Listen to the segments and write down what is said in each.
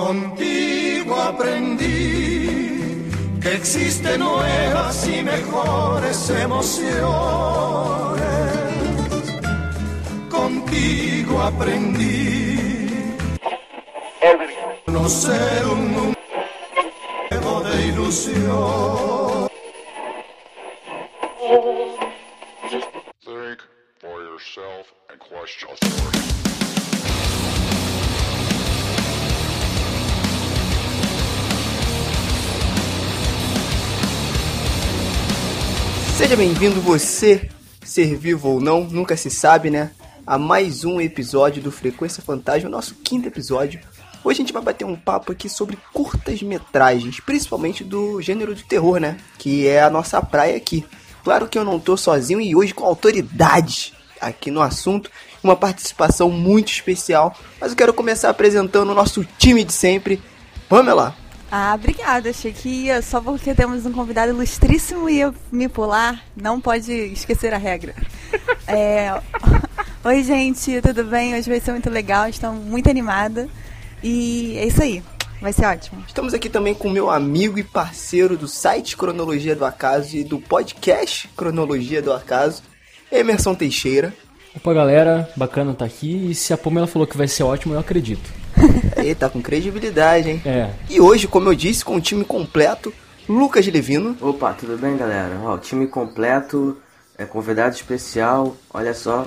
Contigo aprendí que existen nuevas y mejores emociones. Contigo aprendí conocer un mundo nuevo de ilusión. Seja bem-vindo você, ser vivo ou não, nunca se sabe, né? A mais um episódio do Frequência Fantasma, nosso quinto episódio. Hoje a gente vai bater um papo aqui sobre curtas metragens, principalmente do gênero de terror, né? Que é a nossa praia aqui. Claro que eu não tô sozinho e hoje com autoridade aqui no assunto, uma participação muito especial. Mas eu quero começar apresentando o nosso time de sempre. Pamela, Ah, obrigada. Achei que ia só porque temos um convidado ilustríssimo ia me pular. Não pode esquecer a regra. É, Oi, gente, tudo bem? Hoje vai ser muito legal. Estou muito animada. E é isso aí. Vai ser ótimo. Estamos aqui também com meu amigo e parceiro do site Cronologia do Acaso e do podcast Cronologia do Acaso, Emerson Teixeira. Opa galera, bacana estar aqui e se a Pamela falou que vai ser ótimo, eu acredito. Aí, tá com credibilidade, hein? É, E hoje, como eu disse, com o time completo, Lucas Levino, Opa, tudo bem, galera? Ó, o time completo, é convidado especial. Olha só,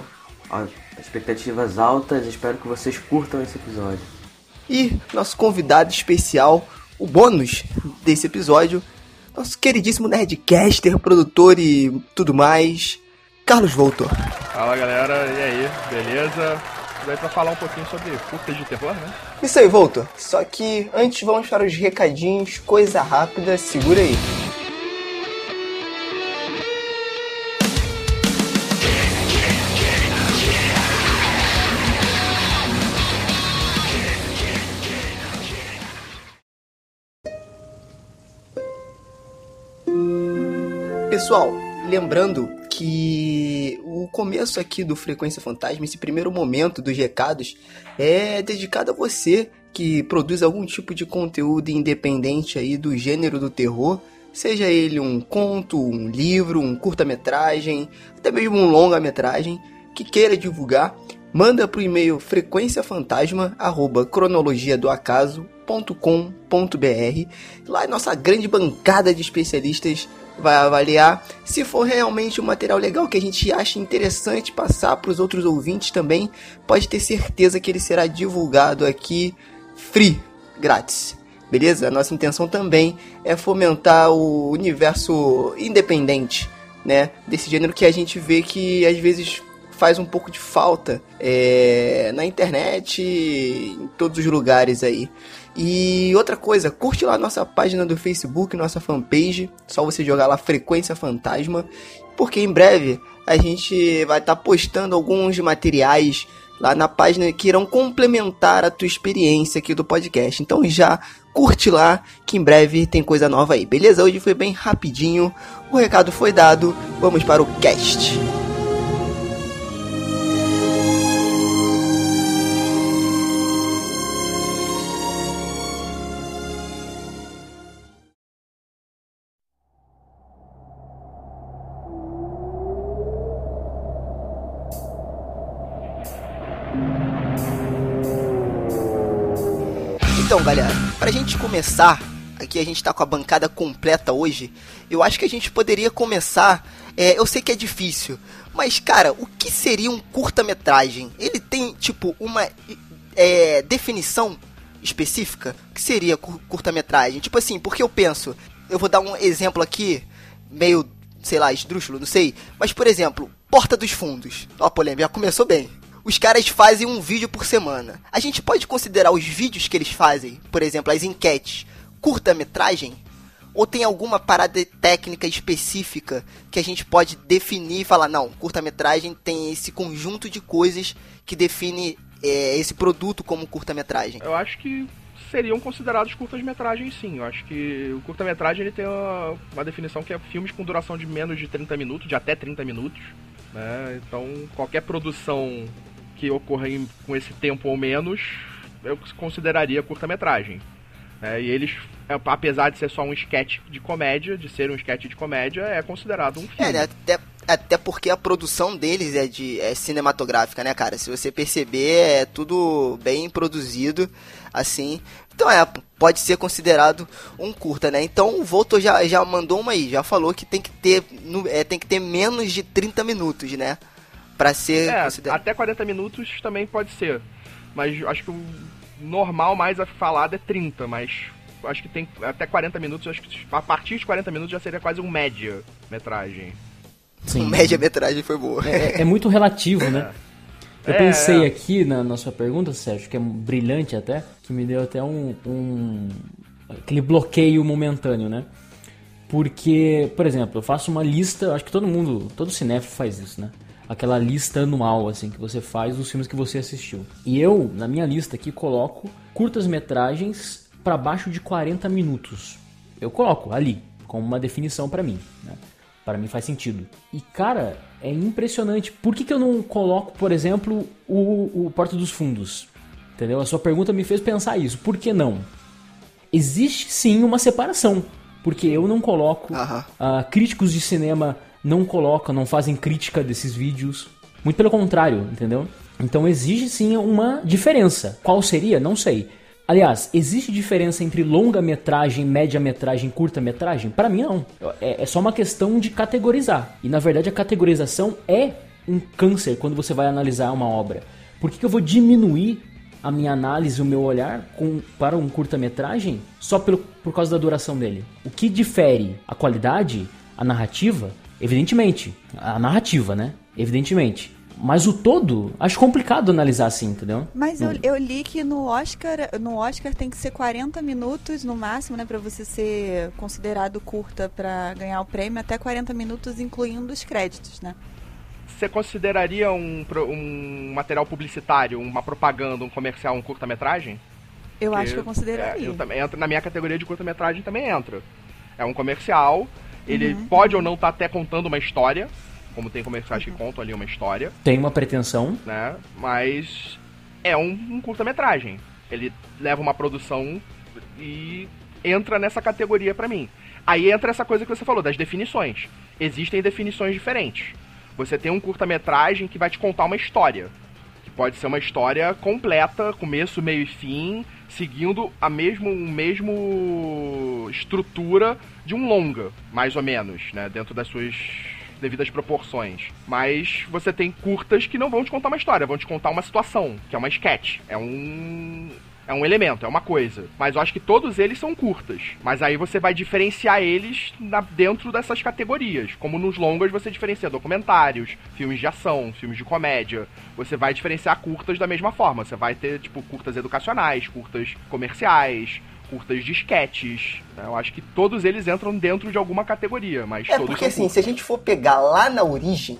ó, expectativas altas. Espero que vocês curtam esse episódio. e nosso convidado especial, o bônus desse episódio, nosso queridíssimo Nerdcaster, produtor e tudo mais, Carlos Voltor. Fala galera, e aí, beleza? Daí pra falar um pouquinho sobre curtas de terror, né? Isso aí, Voltor. Só que antes vamos para os recadinhos, coisa rápida, segura aí. Pessoal, lembrando que o começo aqui do Frequência Fantasma, esse primeiro momento dos recados, é dedicado a você que produz algum tipo de conteúdo independente aí do gênero do terror, seja ele um conto, um livro, um curta-metragem, até mesmo um longa-metragem, que queira divulgar, manda pro e-mail frequenciafantasma@cronologiadoacaso.com.br. Lá nossa grande bancada de especialistas vai avaliar se for realmente um material legal que a gente acha interessante passar para os outros ouvintes também, pode ter certeza que ele será divulgado aqui free, grátis. Beleza? Nossa intenção também é fomentar o universo independente, né? Desse gênero que a gente vê que às vezes faz um pouco de falta é, na internet, em todos os lugares aí. E outra coisa, curte lá nossa página do Facebook, nossa fanpage, só você jogar lá Frequência Fantasma, porque em breve a gente vai estar postando alguns materiais lá na página que irão complementar a tua experiência aqui do podcast. Então já curte lá que em breve tem coisa nova aí, beleza? Hoje foi bem rapidinho, o recado foi dado, vamos para o cast. Então, galera, pra gente começar, aqui a gente tá com a bancada completa hoje, eu acho que a gente poderia começar. é, eu sei que é difícil, mas cara, o que seria um curta-metragem? Ele tem, tipo, uma é, definição específica? O que seria cur- curta-metragem? Tipo assim, porque eu penso, eu vou dar um exemplo aqui, meio, sei lá, esdrúxulo, não sei, mas por exemplo, Porta dos Fundos. Ó, a polêmica, já começou bem. Os caras fazem um vídeo por semana. A gente pode considerar os vídeos que eles fazem, por exemplo, as enquetes, curta-metragem? Ou tem alguma parada técnica específica que a gente pode definir e falar, não, curta-metragem tem esse conjunto de coisas que define é, esse produto como curta-metragem? Eu acho que seriam considerados curtas-metragens sim. Eu acho que o curta-metragem ele tem uma, uma definição que é filmes com duração de menos de 30 minutos, de até 30 minutos. Né? Então qualquer produção que ocorra em- com esse tempo ou menos eu consideraria curta-metragem. né? e eles, é, apesar de ser só um sketch de comédia, de ser um sketch de comédia, é considerado um filme. É? Até, até porque a produção deles é de é cinematográfica, né, cara? Se você perceber, é tudo bem produzido, assim. Então é, pode ser considerado um curta, né? Então o Voltor já, já mandou uma aí, já falou que tem que ter, é, tem que ter menos de 30 minutos, né? Pra ser É, considerado. até 40 minutos também pode ser. Mas eu acho que o normal mais a falada é 30, mas eu acho que tem até 40 minutos, eu acho que a partir de 40 minutos já seria quase um média-metragem. Sim. Média-metragem foi boa. É, é muito relativo, né? Eu É, pensei é. aqui na, na sua pergunta, Sérgio, que é brilhante até, que me deu até um, um- aquele bloqueio momentâneo, né? Porque, por exemplo, eu faço uma lista, acho que todo mundo, todo cinéfilo faz isso, né? Aquela lista anual, assim, que você faz dos filmes que você assistiu. E eu, na minha lista aqui, coloco curtas-metragens para baixo de 40 minutos. Eu coloco ali, como uma definição para mim, né? Para mim faz sentido. E cara, é impressionante. Por que, que eu não coloco, por exemplo, o, o Porta dos Fundos? Entendeu? A sua pergunta me fez pensar isso. Por que não? Existe sim uma separação. Porque eu não coloco. Aham. ah, críticos de cinema não colocam, não fazem crítica desses vídeos. Muito pelo contrário, entendeu? Então existe sim uma diferença. Qual seria? Não sei. Aliás, existe diferença entre longa-metragem, média-metragem curta-metragem? Para mim, não. É, é só uma questão de categorizar. E na verdade, a categorização é um câncer quando você vai analisar uma obra. Por que, que eu vou diminuir a minha análise, o meu olhar com- para um curta-metragem só pelo, por causa da duração dele? O que difere a qualidade, a narrativa? Evidentemente, a narrativa, né? Evidentemente. Mas o todo, acho complicado analisar assim, entendeu? Mas Hum. eu, eu li que no Oscar, no Oscar tem que ser 40 minutos no máximo, né, Pra você ser considerado curta pra ganhar o prêmio, até 40 minutos incluindo os créditos, né? Você consideraria um, um material publicitário, uma propaganda, um comercial, um curta-metragem? Eu acho que eu consideraria. é, eu também na minha categoria de curta-metragem também entra. É um comercial, ele pode ou não estar até contando uma história, como tem comerciais que contam ali uma história, Tem uma pretensão. né? Mas é um, um curta-metragem. Ele leva uma produção e entra nessa categoria pra mim. Aí entra essa coisa que você falou, das definições. Existem definições diferentes. Você tem um curta-metragem que vai te contar uma história. Que pode ser uma história completa, começo, meio e fim, seguindo a mesmo, o mesmo estrutura de um longa, mais ou menos, né? Dentro das suas devidas proporções. Mas você tem curtas que não vão te contar uma história, vão te contar uma situação, que é uma sketch. É um. É um elemento, é uma coisa. Mas eu acho que todos eles são curtas. Mas aí você vai diferenciar eles na- dentro dessas categorias. Como nos longas você diferencia documentários, filmes de ação, filmes de comédia. Você vai diferenciar curtas da mesma forma. Você vai ter, tipo, curtas educacionais, curtas comerciais, curtas de sketches. né? Eu acho que todos eles entram dentro de alguma categoria, mas É todos porque assim, curtas. se a gente for pegar lá na origem,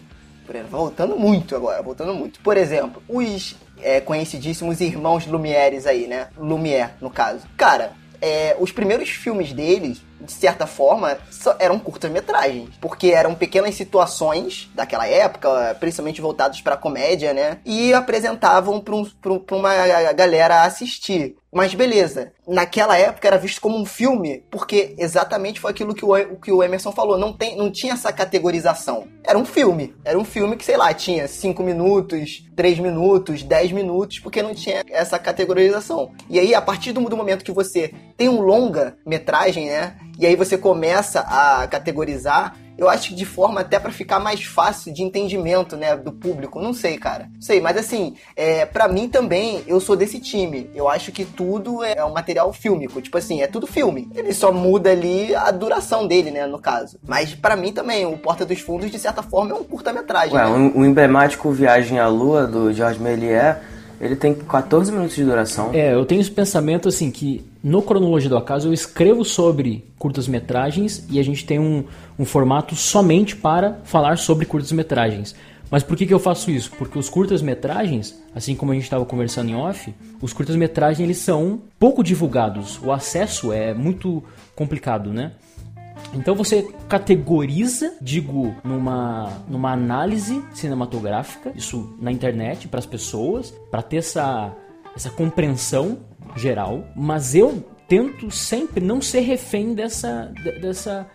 exemplo, voltando muito agora, voltando muito. Por exemplo, os é, conhecidíssimos irmãos Lumieres aí, né? Lumière, no caso. Cara, é, os primeiros filmes deles, de certa forma, eram curtas-metragens. Porque eram pequenas situações daquela época, principalmente voltados pra comédia, né? E apresentavam pra, um, pra pra uma galera assistir. Mas beleza, naquela época era visto como um filme, porque exatamente foi aquilo que o, o que o Emerson falou, não, tem, não tinha essa categorização. Era um filme, era um filme que, sei lá, tinha 5 minutos, 3 minutos, 10 minutos, porque não tinha essa categorização. E aí, a partir do, do momento que você tem um longa-metragem, né, e aí você começa a categorizar, eu acho que de forma até pra ficar mais fácil de entendimento, né, do público. Não sei, cara. Não sei, mas assim, é, para mim também, eu sou desse time. Eu acho que tudo é um material fílmico. Tipo assim, é tudo filme. Ele só muda ali a duração dele, né, no caso. Mas pra mim também, o Porta dos Fundos, de certa forma, é um curta-metragem. Ué, né? o, o emblemático Viagem à Lua, do George Méliès, ele tem 14 minutos de duração. É, eu tenho esse pensamento assim que no Cronologia do Acaso eu escrevo sobre curtas-metragens e a gente tem um, um formato somente para falar sobre curtas-metragens. Mas por que, que eu faço isso? Porque os curtas-metragens, assim como a gente estava conversando em off, os curtas-metragens eles são pouco divulgados. O acesso é muito complicado, né? Então você categoriza, digo, numa, numa análise cinematográfica, isso na internet para as pessoas, para ter essa essa compreensão geral, mas eu tento sempre não ser refém dessa, de- dessa,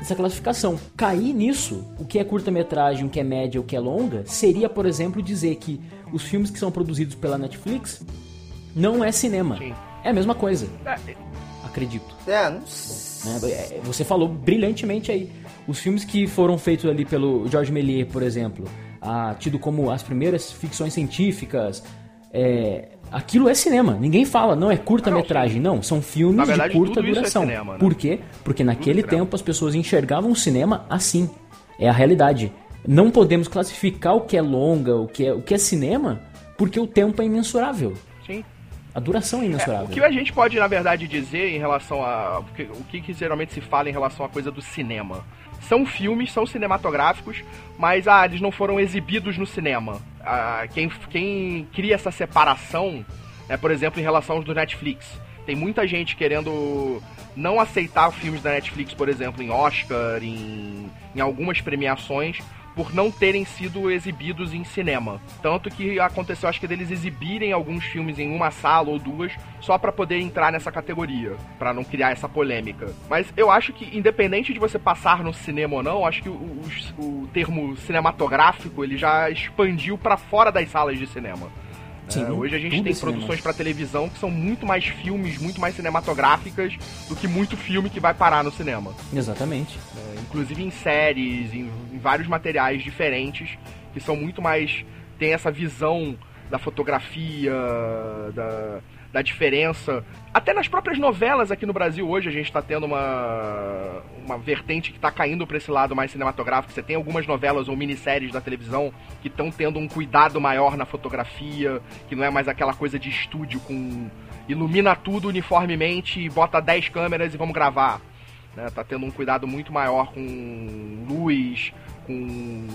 dessa classificação. Cair nisso, o que é curta-metragem, o que é média, o que é longa, seria, por exemplo, dizer que os filmes que são produzidos pela Netflix não é cinema. Sim. É a mesma coisa, É, acredito. É, não sei. Né? É, Você falou brilhantemente aí. Os filmes que foram feitos ali pelo Georges Méliès, por exemplo, ah, tido como as primeiras ficções científicas, é, aquilo é cinema. Ninguém fala, não é curta-metragem, não. São filmes verdade, de curta tudo é duração. cinema, né? Por quê? Porque naquele é cinema. tempo as pessoas enxergavam o cinema assim. É a realidade. Não podemos classificar o que é longa, o que é, o que é cinema, porque o tempo é imensurável. A duração é É, imensurável. o que a gente pode, na verdade, dizer em relação a. O que, que geralmente se fala em relação à coisa do cinema? São filmes, são cinematográficos, mas ah, eles não foram exibidos no cinema. Ah, quem, quem cria essa separação é, por exemplo, em relação aos do Netflix. Tem muita gente querendo não aceitar filmes da Netflix, por exemplo, em Oscar, em, em algumas premiações, por não terem sido exibidos em cinema. Tanto que aconteceu, acho que deles exibirem alguns filmes em uma sala ou duas, só pra poder entrar nessa categoria, pra não criar essa polêmica. Mas eu acho que, independente de você passar no cinema ou não, acho que o, o- o termo cinematográfico ele já expandiu pra fora das salas de cinema. Sim, É, hoje a gente tem é produções pra televisão que são muito mais filmes, muito mais cinematográficas do que muito filme que vai parar no cinema. Exatamente. É, inclusive em séries, em, em vários materiais diferentes, que são muito mais. tem essa visão da fotografia, da, da diferença. Até nas próprias novelas aqui no Brasil hoje a gente está tendo uma, uma vertente que está caindo para esse lado mais cinematográfico. Você tem algumas novelas ou minisséries da televisão que estão tendo um cuidado maior na fotografia, que não é mais aquela coisa de estúdio com ilumina tudo uniformemente, bota 10 câmeras e vamos gravar né? Tá tendo um cuidado muito maior com luz, com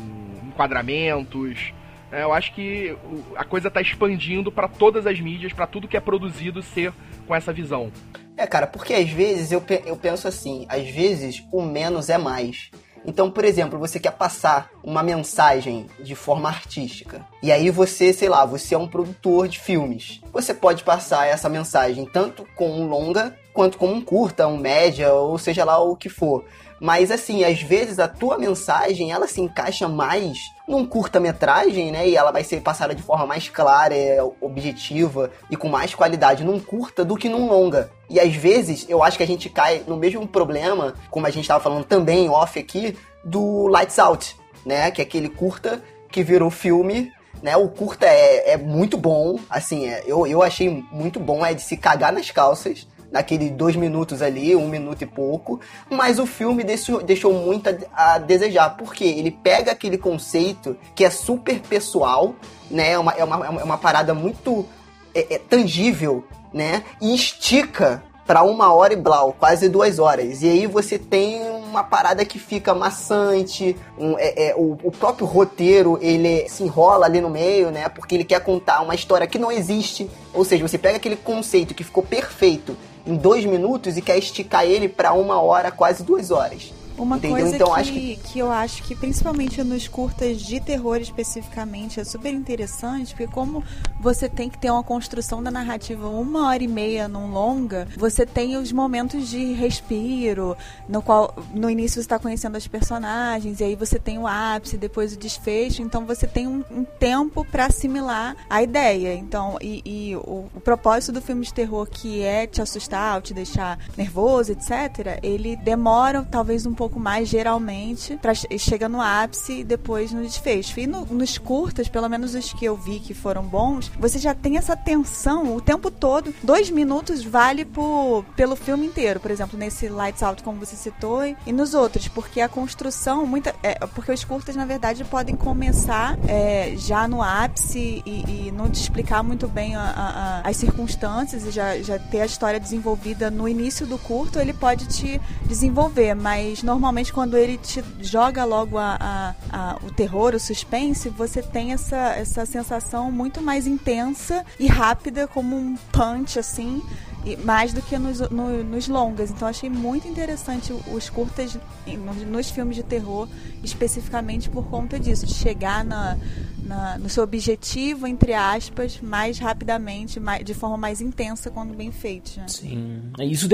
enquadramentos. É, eu acho que a coisa tá expandindo para todas as mídias, para tudo que é produzido ser com essa visão. É, cara, porque às vezes eu, pe- eu penso assim, às vezes o menos é mais. Então, por exemplo, você quer passar uma mensagem de forma artística. E aí você, sei lá, você é um produtor de filmes. Você pode passar essa mensagem tanto com um longa, quanto com um curta, um média, ou seja lá o que for. Mas assim, às vezes a tua mensagem, ela se encaixa mais num curta-metragem, né? E ela vai ser passada de forma mais clara, é, objetiva e com mais qualidade num curta do que num longa. E às vezes eu acho que a gente cai no mesmo problema, como a gente estava falando também off aqui, do Lights Out, né? Que é aquele curta que virou filme. Né, o curta é, é muito bom, assim, é, eu, eu achei muito bom, é de se cagar nas calças, naquele dois minutos ali, um minuto e pouco, mas o filme deixou, deixou muito a, a desejar, porque ele pega aquele conceito que é super pessoal, né? É uma, é uma, é uma parada muito é, é tangível, né? E estica para uma hora e blau, quase duas horas. E aí você tem uma parada que fica maçante, um, é, é, o, o próprio roteiro ele se enrola ali no meio, né? Porque ele quer contar uma história que não existe. Ou seja, você pega aquele conceito que ficou perfeito em dois minutos e quer esticar ele para uma hora, quase duas horas. Uma Entendeu? coisa Então, que, acho que... eu acho que, principalmente nos curtas de terror especificamente, é super interessante, porque como você tem que ter uma construção da narrativa uma hora e meia num longa, você tem os momentos de respiro, no qual no início você está conhecendo as personagens, e aí você tem o ápice, depois o desfecho, então você tem um, um tempo para assimilar a ideia. Então, e, e o, o propósito do filme de terror, que é te assustar, ou te deixar nervoso, etc., ele demora talvez um pouco mais, geralmente, para chegar no ápice e depois no desfecho. E no- nos curtas, pelo menos os que eu vi que foram bons, você já tem essa tensão o tempo todo. Dois minutos vale por, pelo filme inteiro, por exemplo, nesse Lights Out, como você citou, e nos outros, porque a construção, muita, é, porque os curtas, na verdade, podem começar é, já no ápice e, e não te explicar muito bem a- a- a- as circunstâncias e já, já ter a história desenvolvida no início do curto, ele pode te desenvolver, mas normalmente quando ele te joga logo a, a- a- o terror, o suspense, você tem essa, essa sensação muito mais intensa e rápida, como um punch, assim, e mais do que nos, no, nos longas. Então achei muito interessante os curtas nos, nos, filmes de terror, especificamente por conta disso, de chegar na, na, no seu objetivo, entre aspas, mais rapidamente, mais, de forma mais intensa quando bem feito. Né? Sim. Isso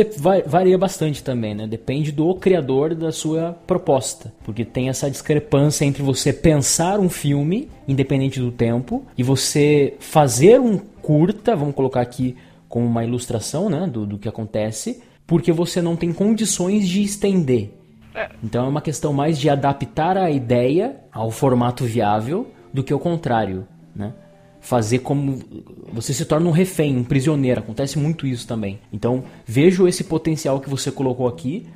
varia bastante também, né? Depende do criador da sua proposta. Porque tem essa discrepância entre você pensar um filme, independente do tempo, e você fazer um curta, vamos colocar aqui como uma ilustração né, do, do que acontece, porque você não tem condições de estender. É. Então é uma questão mais de adaptar a ideia ao formato viável do que o contrário, né? Fazer como você se torna um refém, um prisioneiro, acontece muito isso também. Então vejo esse potencial que você colocou aqui,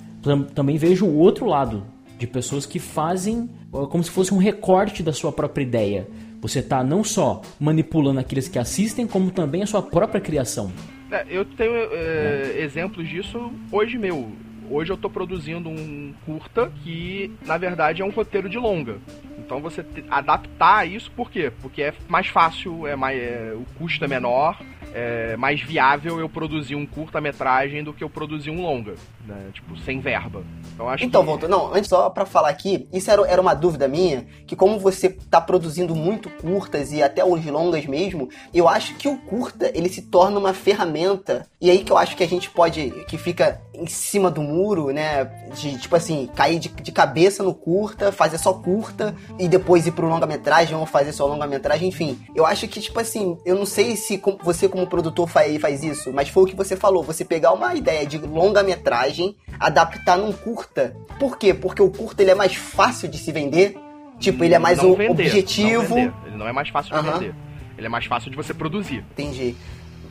também vejo o outro lado de pessoas que fazem como se fosse um recorte da sua própria ideia. Você está não só manipulando aqueles que assistem, como também a sua própria criação. É, eu tenho é, é. exemplos disso hoje meu. Hoje eu estou produzindo um curta que, na verdade, é um roteiro de longa. Então você adaptar isso por quê? Porque é mais fácil, é mais, é, o custo é menor, é mais viável eu produzir um curta-metragem do que eu produzir um longa, né? Tipo, sem verba. Então, acho então que... Volta, não, antes só para falar aqui, isso era, era uma dúvida minha, que como você tá produzindo muito curtas e até os longas mesmo, eu acho que o curta, ele se torna uma ferramenta, e aí que eu acho que a gente pode, que fica em cima do muro, né, de, tipo assim, cair de, de cabeça no curta, fazer só curta, e depois ir pro longa-metragem ou fazer só longa-metragem, enfim. Eu acho que, tipo assim, eu não sei se você como produtor faz, faz isso, mas foi o que você falou, você pegar uma ideia de longa-metragem, adaptar num curta. Por quê? Porque o curta ele é mais fácil de se vender, tipo, ele é mais não o vender, objetivo. Ele não é mais fácil de vender. Ele é mais fácil de você produzir. Entendi.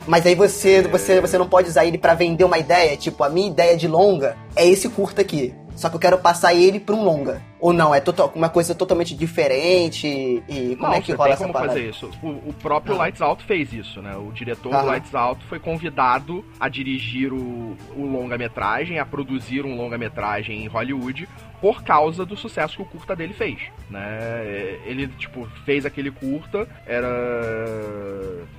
Mas aí você, você, você não pode usar ele para vender uma ideia, tipo, a minha ideia de longa é esse curta aqui. Só que eu quero passar ele pra um longa. Ou não, é total, uma coisa totalmente diferente e como não, é que rola essa como parada? fazer isso. O, o próprio ah. Lights Out fez isso, né? O diretor ah. do Lights Out foi convidado a dirigir o, o longa-metragem, a produzir um longa-metragem em Hollywood por causa do sucesso que o curta dele fez, né? Ele, tipo, fez aquele curta, era...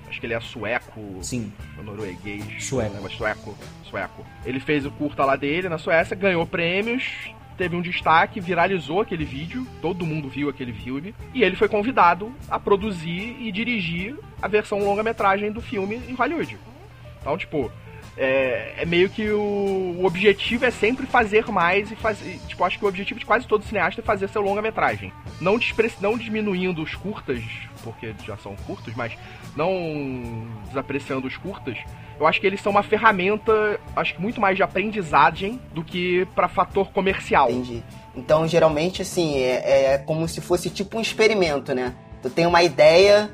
Acho que ele é sueco. Sim. Norueguês. Sueco. Né? Sueco. Sueco. Ele fez o curta lá dele na Suécia, ganhou prêmios, teve um destaque, viralizou aquele vídeo, todo mundo viu aquele filme, e ele foi convidado a produzir e dirigir a versão longa-metragem do filme em Hollywood. Então, tipo, é, é, meio que o, o, objetivo é sempre fazer mais e fazer. Tipo, acho que o objetivo de quase todo cineasta é fazer seu longa-metragem. Não, não diminuindo os curtas, porque já são curtos, mas não desapreciando os curtas. Eu acho que eles são uma ferramenta, acho que muito mais de aprendizagem do que para fator comercial. Entendi. Então, geralmente, assim, é, é como se fosse tipo um experimento, né? Tu tem uma ideia,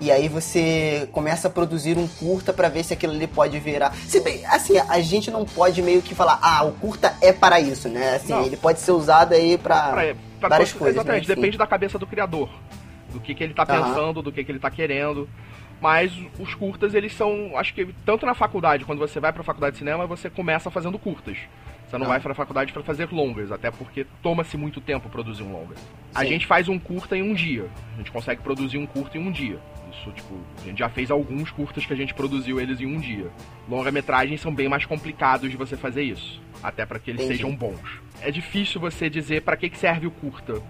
e aí você começa a produzir um curta para ver se aquilo ali pode virar. Se bem, assim, a gente não pode meio que falar, ah, o curta é para isso, né? Assim, não. ele pode ser usado aí para várias coisas. Exatamente, né? depende da cabeça do criador. Do que, que ele tá pensando, uhum. do que, que ele tá querendo. Mas os curtas, eles são. Acho que tanto na faculdade, quando você vai pra faculdade de cinema, você começa fazendo curtas. Você não, vai para a faculdade para fazer longas, até porque toma-se muito tempo produzir um longa. Sim. A gente faz um curta em um dia. A gente consegue produzir um curta em um dia. Isso, tipo, a gente já fez alguns curtas que a gente produziu eles em um dia. Longa-metragens são bem mais complicados de você fazer isso, até para que eles Entendi. sejam bons. É difícil você dizer para que, que serve o curta.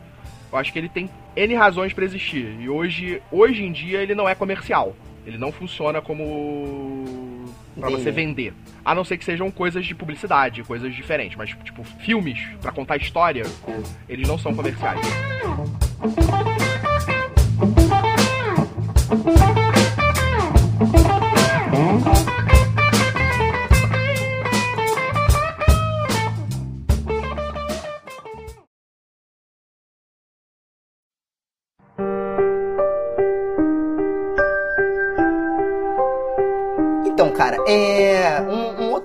Eu acho que ele tem N razões para existir. E hoje, hoje em dia ele não é comercial. Ele não funciona como para você vender. A não ser que sejam coisas de publicidade, coisas diferentes, mas tipo filmes para contar história, eles não são comerciais.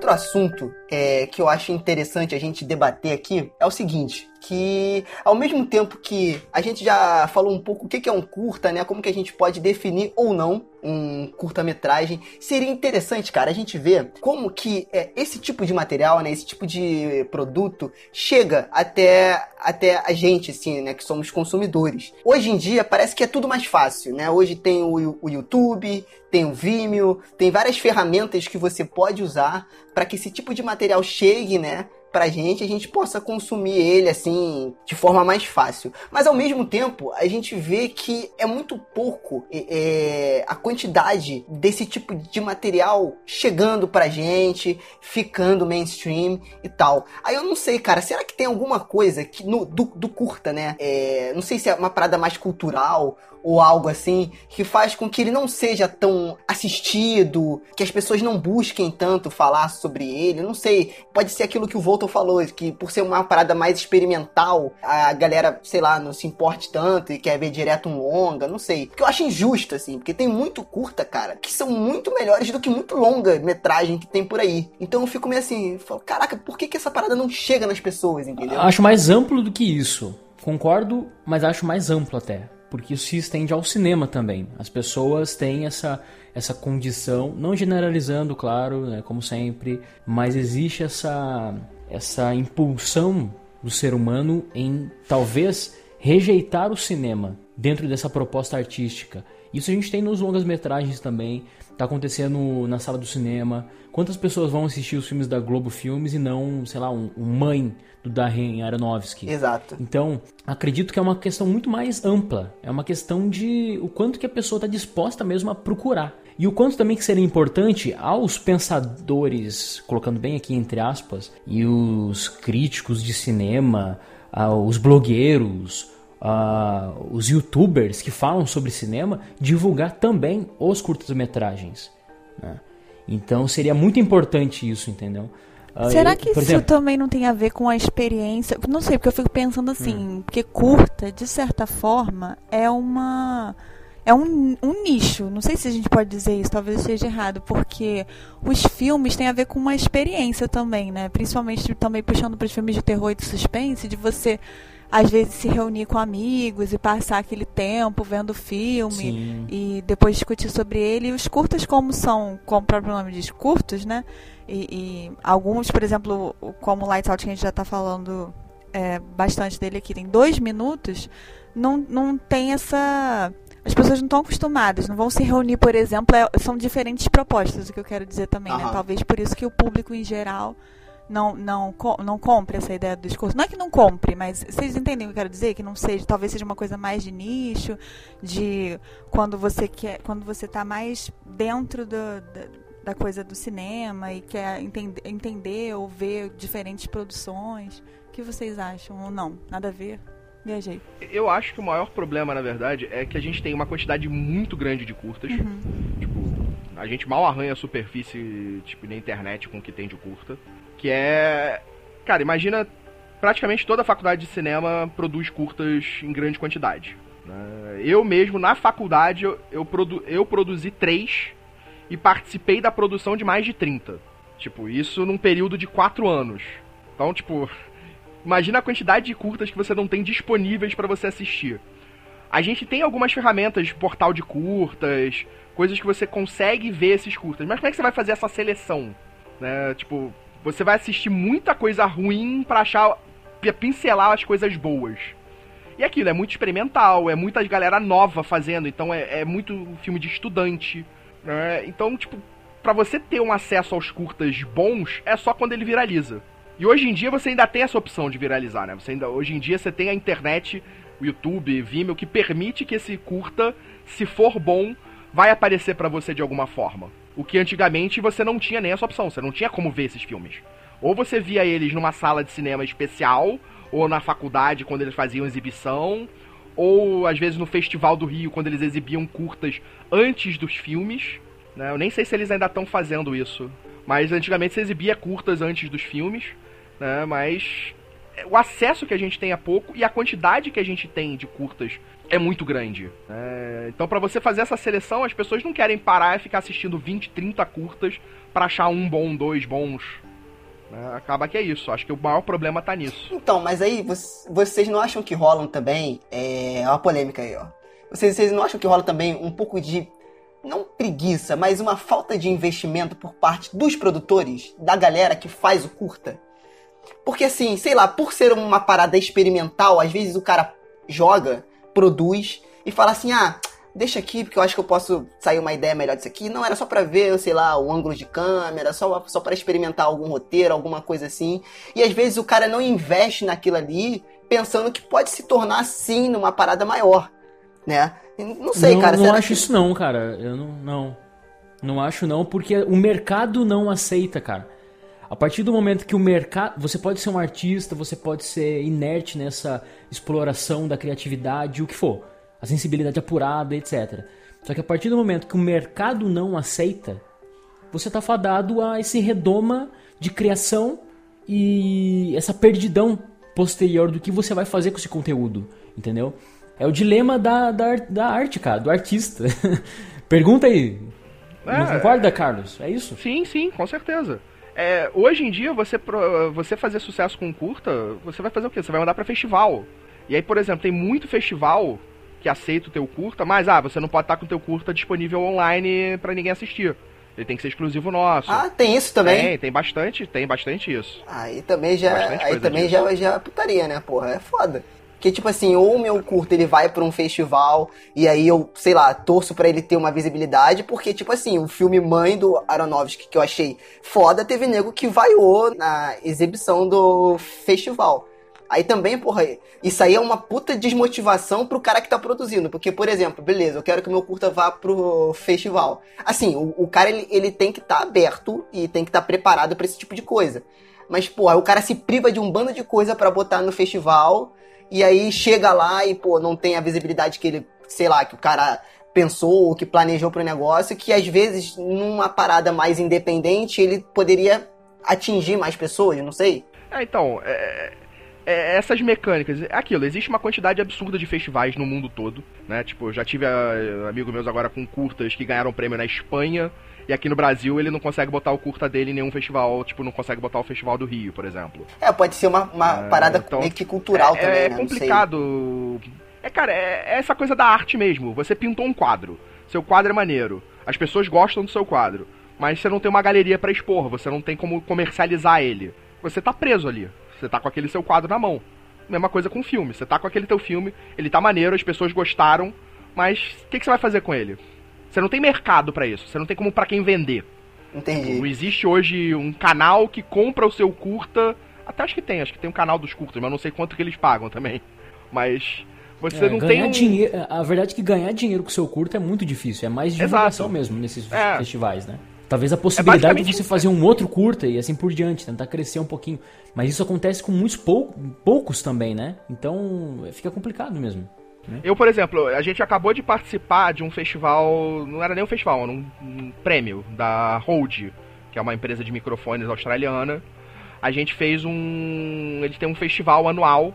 Outro assunto é, que eu acho interessante a gente debater aqui é o seguinte: que ao mesmo tempo que a gente já falou um pouco o que é um curta, né? Como que a gente pode definir ou não um curta-metragem. Seria interessante, cara, a gente ver como que é, esse tipo de material, né, esse tipo de produto chega até, até a gente, assim, né, que somos consumidores. Hoje em dia parece que é tudo mais fácil, né? Hoje tem o, o YouTube, tem o Vimeo, tem várias ferramentas que você pode usar para que esse tipo de material chegue, né, pra gente, a gente possa consumir ele assim de forma mais fácil. Mas ao mesmo tempo, a gente vê que é muito pouco é, a quantidade desse tipo de material chegando pra gente, ficando mainstream e tal. Aí eu não sei, cara, será que tem alguma coisa que no, do, do curta, né? É, não sei se é uma parada mais cultural ou algo assim, que faz com que ele não seja tão assistido, que as pessoas não busquem tanto falar sobre ele. Não sei, pode ser aquilo que o Volto falou, que por ser uma parada mais experimental, a galera, sei lá, não se importe tanto e quer ver direto um longa, não sei. Porque eu acho injusto, assim, porque tem muito curta, cara, que são muito melhores do que muito longa metragem que tem por aí. Então eu fico meio assim, falo, caraca, por que, que essa parada não chega nas pessoas, entendeu? Acho mais amplo do que isso. Concordo, mas acho mais amplo até porque isso se estende ao cinema também. As pessoas têm essa, essa condição, não generalizando, claro, né, como sempre, mas existe essa, essa impulsão do ser humano em talvez rejeitar o cinema dentro dessa proposta artística. Isso a gente tem nos longas-metragens também, está acontecendo na sala do cinema. Quantas pessoas vão assistir os filmes da Globo Filmes e não, sei lá, um, um Mãe do Darren Aronofsky. Exato. Então, acredito que é uma questão muito mais ampla. É uma questão de o quanto que a pessoa está disposta mesmo a procurar. E o quanto também que seria importante aos pensadores, colocando bem aqui entre aspas, e os críticos de cinema, os blogueiros, os youtubers que falam sobre cinema, divulgar também os curtas-metragens. Né? Então seria muito importante isso, entendeu? Será que isso exemplo, também não tem a ver com a experiência? Não sei, porque eu fico pensando assim, hum. porque curta, de certa forma, é uma. É um, um nicho. Não sei se a gente pode dizer isso, talvez esteja errado, porque os filmes têm a ver com uma experiência também, né? Principalmente também puxando para os filmes de terror e de suspense, de você às vezes se reunir com amigos e passar aquele tempo vendo o filme Sim. e depois discutir sobre ele. E os curtas, como são, como o próprio nome diz, curtos, né? E, e alguns, por exemplo, como o Lights Out, que a gente já está falando é, bastante dele aqui, tem dois minutos, não, não tem essa. As pessoas não estão acostumadas, não vão se reunir, por exemplo, é, são diferentes propostas, o que eu quero dizer também, uhum. né? Talvez por isso que o público em geral não, não, não compre essa ideia do discurso. Não é que não compre, mas vocês entendem o que eu quero dizer? Que não seja, talvez seja uma coisa mais de nicho, de quando você quer, quando você está mais dentro do, da coisa do cinema e quer entender, entender ou ver diferentes produções. O que vocês acham ou não? Nada a ver? Viajei. Eu acho que o maior problema, na verdade, é que a gente tem uma quantidade muito grande de curtas. Uhum. Tipo, a gente mal arranha a superfície, tipo, na internet com o que tem de curta. Que é. Cara, imagina. Praticamente toda a faculdade de cinema produz curtas em grande quantidade. Né? Eu mesmo, na faculdade, eu, produ eu produzi três e participei da produção de mais de 30. Tipo, isso num período de 4 anos. Então, tipo, imagina a quantidade de curtas que você não tem disponíveis para você assistir. A gente tem algumas ferramentas de portal de curtas, coisas que você consegue ver esses curtas. Mas como é que você vai fazer essa seleção? Né? Tipo, você vai assistir muita coisa ruim para achar pra pincelar as coisas boas. E aquilo é muito experimental, é muita galera nova fazendo, então é, é muito filme de estudante. Né? Então, tipo, para você ter um acesso aos curtas bons, é só quando ele viraliza. E hoje em dia você ainda tem essa opção de viralizar, né? Você ainda, hoje em dia você tem a internet, o YouTube, Vimeo, que permite que esse curta, se for bom, vai aparecer para você de alguma forma. O que antigamente você não tinha nem essa opção, você não tinha como ver esses filmes. Ou você via eles numa sala de cinema especial, ou na faculdade quando eles faziam exibição, ou às vezes no Festival do Rio, quando eles exibiam curtas antes dos filmes. Né? Eu nem sei se eles ainda estão fazendo isso. Mas antigamente se exibia curtas antes dos filmes. Né? Mas o acesso que a gente tem é pouco e a quantidade que a gente tem de curtas é muito grande. Né? Então, para você fazer essa seleção, as pessoas não querem parar e ficar assistindo 20, 30 curtas para achar um bom, dois bons. Né? Acaba que é isso. Acho que o maior problema tá nisso. Então, mas aí vocês não acham que rolam também. É uma polêmica aí, ó. Vocês, vocês não acham que rola também um pouco de. Não preguiça, mas uma falta de investimento por parte dos produtores, da galera que faz o curta? Porque assim, sei lá, por ser uma parada experimental, às vezes o cara joga, produz e fala assim: ah, deixa aqui porque eu acho que eu posso sair uma ideia melhor disso aqui. Não, era só pra ver, sei lá, o ângulo de câmera, só, só para experimentar algum roteiro, alguma coisa assim. E às vezes o cara não investe naquilo ali pensando que pode se tornar assim numa parada maior, né? Não sei, não, cara. Não acho que... isso não, cara. Eu não, não. Não acho não, porque o mercado não aceita, cara. A partir do momento que o mercado. Você pode ser um artista, você pode ser inerte nessa exploração da criatividade, o que for a sensibilidade apurada, etc. Só que a partir do momento que o mercado não aceita, você está fadado a esse redoma de criação e essa perdidão posterior do que você vai fazer com esse conteúdo, entendeu? É o dilema da, da, da arte, cara, do artista. Pergunta aí. É, não concorda, Carlos? É isso? Sim, sim, com certeza. É, hoje em dia, você, você fazer sucesso com curta, você vai fazer o quê? Você vai mandar para festival. E aí, por exemplo, tem muito festival que aceita o teu curta, mas ah, você não pode estar com o teu curta disponível online para ninguém assistir. Ele tem que ser exclusivo nosso. Ah, tem isso também? Tem, tem bastante, tem bastante isso. Aí também já, aí também já, já é putaria, né, porra? É foda. Que tipo assim, ou o meu curto ele vai para um festival e aí eu, sei lá, torço para ele ter uma visibilidade, porque tipo assim, o filme Mãe do Aronofsky que eu achei foda, teve nego que vaiou na exibição do festival. Aí também, porra, isso aí é uma puta desmotivação pro cara que tá produzindo. Porque, por exemplo, beleza, eu quero que o meu curta vá pro festival. Assim, o, o cara ele, ele tem que estar tá aberto e tem que estar tá preparado para esse tipo de coisa. Mas, porra, o cara se priva de um bando de coisa para botar no festival. E aí chega lá e, pô, não tem a visibilidade que ele, sei lá, que o cara pensou ou que planejou pro negócio. Que às vezes, numa parada mais independente, ele poderia atingir mais pessoas, não sei. É, então, é, é, essas mecânicas, é aquilo, existe uma quantidade absurda de festivais no mundo todo, né? Tipo, eu já tive a, ah, amigos meus agora com curtas que ganharam prêmio na Espanha, e aqui no Brasil ele não consegue botar o curta dele em nenhum festival, tipo, não consegue botar o Festival do Rio, por exemplo. É, pode ser uma, uma é, parada então, meio que cultural é, também, É né? complicado. É, cara, é, é essa coisa da arte mesmo. Você pintou um quadro, seu quadro é maneiro, as pessoas gostam do seu quadro, mas você não tem uma galeria para expor, você não tem como comercializar ele. Você tá preso ali. Você tá com aquele seu quadro na mão. Mesma coisa com o filme. Você tá com aquele teu filme, ele tá maneiro, as pessoas gostaram, mas o que, que, você vai fazer com ele? Você não tem mercado para isso. Você não tem como para quem vender. Entendi. Não existe hoje um canal que compra o seu curta. Até acho que tem, acho que tem um canal dos curtas, mas não sei quanto que eles pagam também. Mas você é, não tem um... dinheiro. A verdade é que ganhar dinheiro com o seu curta é muito difícil. É mais divulgação Exato. mesmo nesses é. festivais, né? Talvez a é possibilidade é de você fazer um outro curta e assim por diante, tentar crescer um pouquinho. Mas isso acontece com muitos pou poucos também, né? Então fica complicado mesmo. Né? Eu, por exemplo, a gente acabou de participar de um festival, não era nem um festival, era um, um prêmio da Rode, que é uma empresa de microfones australiana. A gente fez um. Eles têm um festival anual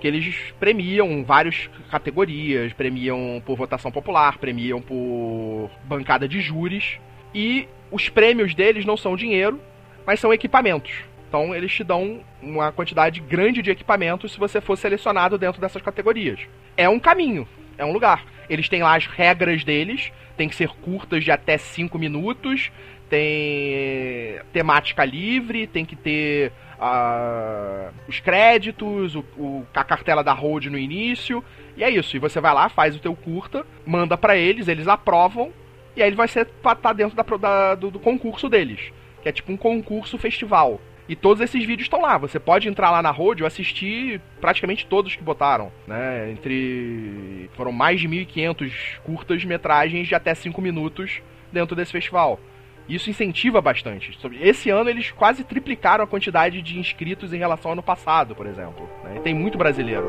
que eles premiam várias categorias, premiam por votação popular, premiam por bancada de júris. E os prêmios deles não são dinheiro, mas são equipamentos. Então eles te dão uma quantidade grande de equipamentos se você for selecionado dentro dessas categorias. É um caminho, é um lugar. Eles têm lá as regras deles, tem que ser curtas de até 5 minutos, tem temática livre, tem que ter uh, os créditos, o, o, a cartela da road no início, e é isso. E você vai lá, faz o teu curta, manda para eles, eles aprovam, e aí ele vai estar tá dentro da, da do, do, concurso deles. Que é tipo um concurso festival. E todos esses vídeos estão lá. Você pode entrar lá na Road e assistir praticamente todos que botaram. Né? Entre. Foram mais de 1.500 curtas metragens de até 5 minutos dentro desse festival. Isso incentiva bastante. Esse ano eles quase triplicaram a quantidade de inscritos em relação ao ano passado, por exemplo. Né? E tem muito brasileiro.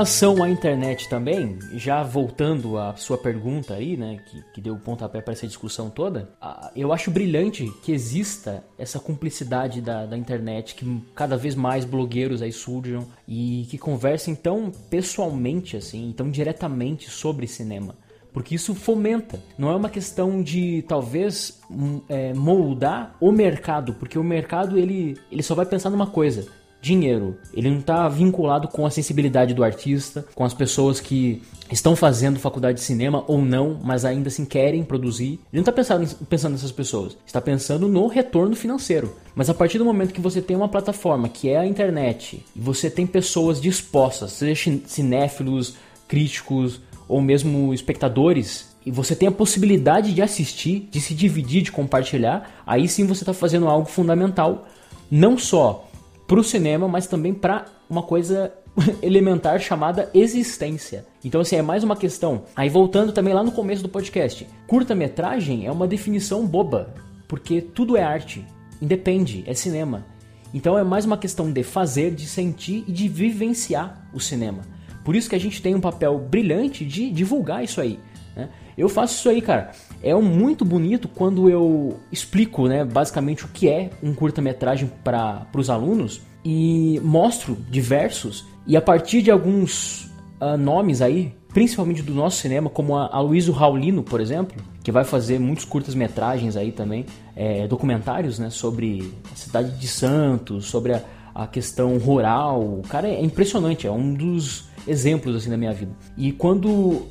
Relação à internet também, já voltando à sua pergunta aí, né, que, que deu o pontapé para essa discussão toda, eu acho brilhante que exista essa cumplicidade da, da internet, que cada vez mais blogueiros aí surjam e que conversem tão pessoalmente, assim, tão diretamente sobre cinema porque isso fomenta. Não é uma questão de talvez é, moldar o mercado, porque o mercado ele, ele só vai pensar numa coisa: dinheiro. Ele não está vinculado com a sensibilidade do artista, com as pessoas que estão fazendo faculdade de cinema ou não, mas ainda assim querem produzir. Ele não está pensando, pensando nessas pessoas, está pensando no retorno financeiro. Mas a partir do momento que você tem uma plataforma que é a internet e você tem pessoas dispostas, seja cinéfilos, críticos ou mesmo espectadores, e você tem a possibilidade de assistir, de se dividir, de compartilhar, aí sim você está fazendo algo fundamental, não só para o cinema, mas também para uma coisa elementar chamada existência. Então, assim, é mais uma questão. Aí, voltando também lá no começo do podcast, curta-metragem é uma definição boba, porque tudo é arte, independe, é cinema. Então, é mais uma questão de fazer, de sentir e de vivenciar o cinema. Por isso que a gente tem um papel brilhante de divulgar isso aí. Né? Eu faço isso aí, cara. É um muito bonito quando eu explico, né, basicamente o que é um curta-metragem para os alunos e mostro diversos e a partir de alguns uh, nomes aí, principalmente do nosso cinema, como a, Luísa Raulino, por exemplo, que vai fazer muitos curtas-metragens aí também, é, documentários, né, sobre a cidade de Santos, sobre a, a questão rural. O cara é impressionante, é um dos exemplos assim da minha vida. E quando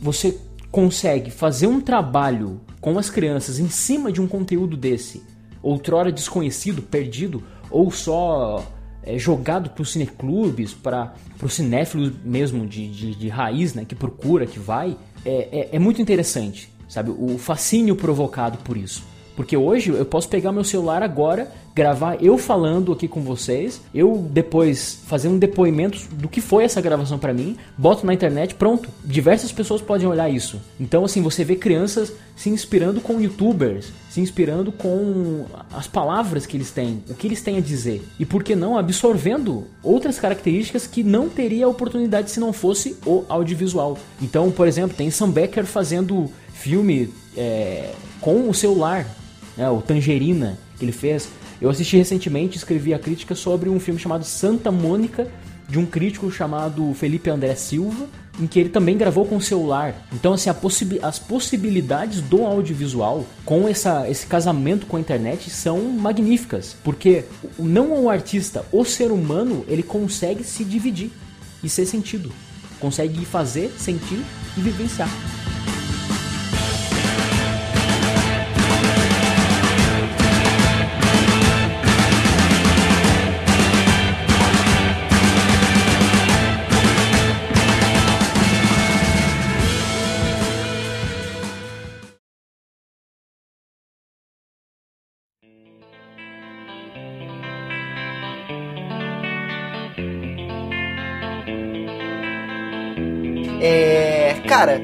você consegue fazer um trabalho com as crianças em cima de um conteúdo desse, outrora desconhecido, perdido, ou só é, jogado para os cineclubes, para os cinéfilos mesmo de, de, de, raiz, né, que procura, que vai, é, é, é muito interessante, sabe? O fascínio provocado por isso. Porque hoje eu posso pegar meu celular agora, gravar eu falando aqui com vocês, eu depois fazer um depoimento do que foi essa gravação para mim, boto na internet, pronto. Diversas pessoas podem olhar isso. Então assim, você vê crianças se inspirando com youtubers, se inspirando com as palavras que eles têm, o que eles têm a dizer. E por que não absorvendo outras características que não teria a oportunidade se não fosse o audiovisual. Então, por exemplo, tem Sam Becker fazendo filme é, com o celular, né, o Tangerina, que ele fez. Eu assisti recentemente, escrevi a crítica sobre um filme chamado Santa Mônica, de um crítico chamado Felipe André Silva, em que ele também gravou com o celular. Então, assim, possi as possibilidades do audiovisual com essa, esse casamento com a internet são magníficas, porque não o artista, o ser humano, ele consegue se dividir e ser sentido, consegue fazer, sentir e vivenciar. Cara,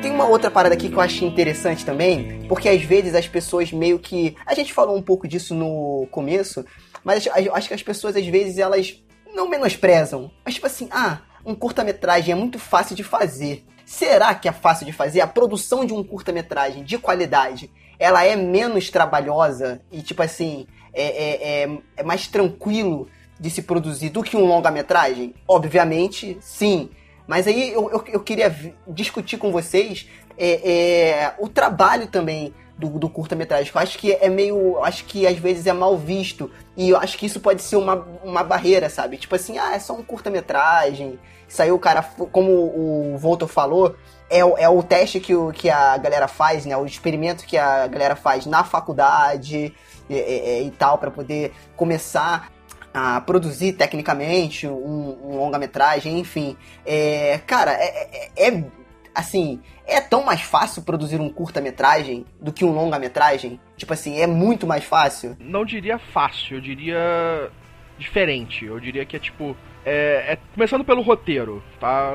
tem uma outra parada aqui que eu achei interessante também, porque às vezes as pessoas meio que. A gente falou um pouco disso no começo, mas acho que as pessoas às vezes elas não menosprezam. Mas tipo assim, ah, um curta-metragem é muito fácil de fazer. Será que é fácil de fazer? A produção de um curta-metragem de qualidade, ela é menos trabalhosa e tipo assim, é, é, é, é mais tranquilo de se produzir do que um longa-metragem? Obviamente, sim. Mas aí eu, eu, eu queria discutir com vocês é, é, o trabalho também do, do curta-metragem. Eu acho que é meio. Acho que às vezes é mal visto. E eu acho que isso pode ser uma, uma barreira, sabe? Tipo assim, ah, é só um curta-metragem. Aí o cara, como o Volto falou, é, é o teste que, o, que a galera faz, né? O experimento que a galera faz na faculdade e, e, e tal, para poder começar a produzir tecnicamente um, um longa-metragem, enfim. É, cara, é, é, é, assim, é tão mais fácil produzir um curta-metragem do que um longa-metragem? Tipo assim, é muito mais fácil? Não diria fácil, eu diria diferente. Eu diria que é tipo. É, é, começando pelo roteiro, tá?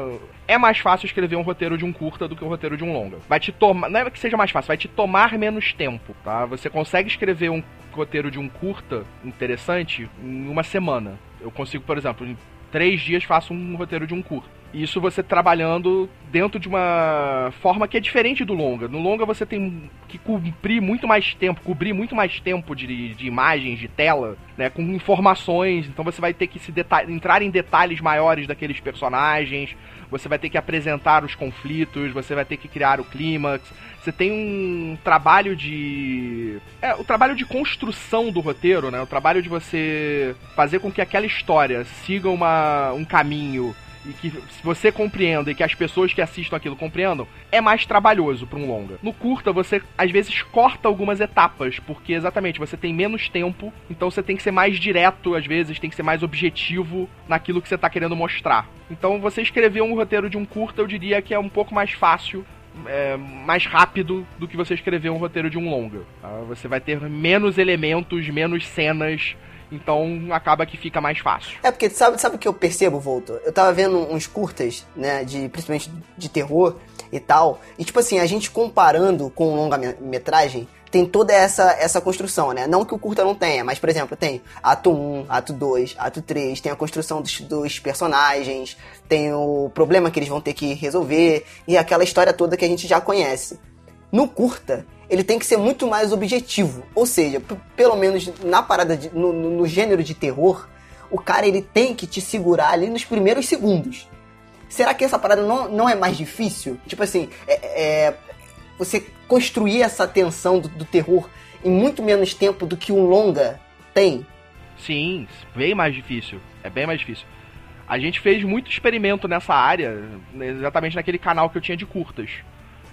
É mais fácil escrever um roteiro de um curta do que um roteiro de um longa. Vai te tomar. Não é que seja mais fácil, vai te tomar menos tempo, tá? Você consegue escrever um roteiro de um curta interessante em uma semana. Eu consigo, por exemplo, três dias faço um roteiro de um curto. Isso você trabalhando dentro de uma forma que é diferente do longa. No longa você tem que cumprir muito mais tempo, cobrir muito mais tempo de, de imagens, de tela, né, com informações. Então você vai ter que se entrar em detalhes maiores daqueles personagens. Você vai ter que apresentar os conflitos, você vai ter que criar o clímax. Você tem um trabalho de. É, o trabalho de construção do roteiro, né? O trabalho de você fazer com que aquela história siga uma, um caminho e que você compreenda e que as pessoas que assistam aquilo compreendam, é mais trabalhoso para um longa. No curta, você às vezes corta algumas etapas, porque exatamente você tem menos tempo, então você tem que ser mais direto, às vezes tem que ser mais objetivo naquilo que você está querendo mostrar. Então, você escrever um roteiro de um curta, eu diria que é um pouco mais fácil é, mais rápido do que você escrever um roteiro de um longa. Tá? Você vai ter menos elementos, menos cenas, então acaba que fica mais fácil. É porque sabe, sabe o que eu percebo, Volto? Eu tava vendo uns curtas, né, de principalmente de terror e tal, e tipo assim, a gente comparando com longa-metragem, tem toda essa, essa construção, né? Não que o curta não tenha, mas, por exemplo, tem ato 1, ato 2, ato 3, tem a construção dos, dos personagens, tem o problema que eles vão ter que resolver, e aquela história toda que a gente já conhece. No curta, ele tem que ser muito mais objetivo. Ou seja, pelo menos na parada, de, no, no, gênero de terror, o cara ele tem que te segurar ali nos primeiros segundos. Será que essa parada não, não é mais difícil? Tipo assim, é, é você construir essa tensão do, do, terror em muito menos tempo do que um longa tem? Sim, bem mais difícil. É bem mais difícil. A gente fez muito experimento nessa área, exatamente naquele canal que eu tinha de curtas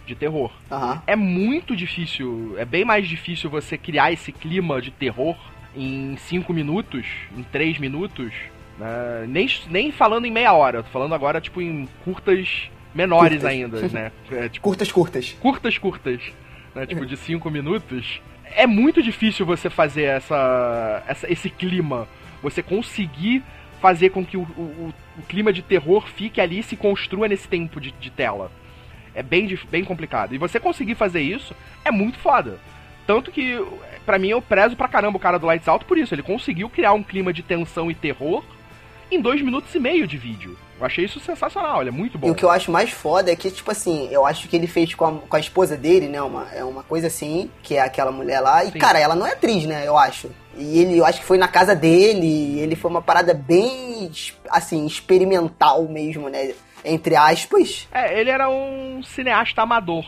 de terror. Uhum. É muito difícil, é bem mais difícil você criar esse clima de terror em 5 minutos, em 3 minutos. Né? nem, nem falando em meia hora, tô falando agora, tipo, em curtas menores curtas. ainda, né? É, tipo, curtas, curtas. Curtas, curtas. Né? Tipo, de 5 minutos. É muito difícil você fazer essa, essa, esse clima. Você conseguir fazer com que o, o, o, clima de terror fique ali e se construa nesse tempo de, de tela. É bem, bem complicado. E você conseguir fazer isso é muito foda. Tanto que, para mim, eu prezo pra caramba o cara do Lights Out por isso. Ele conseguiu criar um clima de tensão e terror em dois minutos e meio de vídeo. Eu achei isso sensacional, ele é muito bom. E o que eu acho mais foda é que, tipo assim, eu acho que ele fez com a, com a esposa dele, né? Uma, é uma coisa assim, que é aquela mulher lá. E, Sim. cara, ela não é atriz, né? Eu acho. E ele, eu acho que foi na casa dele, ele foi uma parada bem, assim, experimental mesmo, né? Entre aspas. É, ele era um cineasta amador.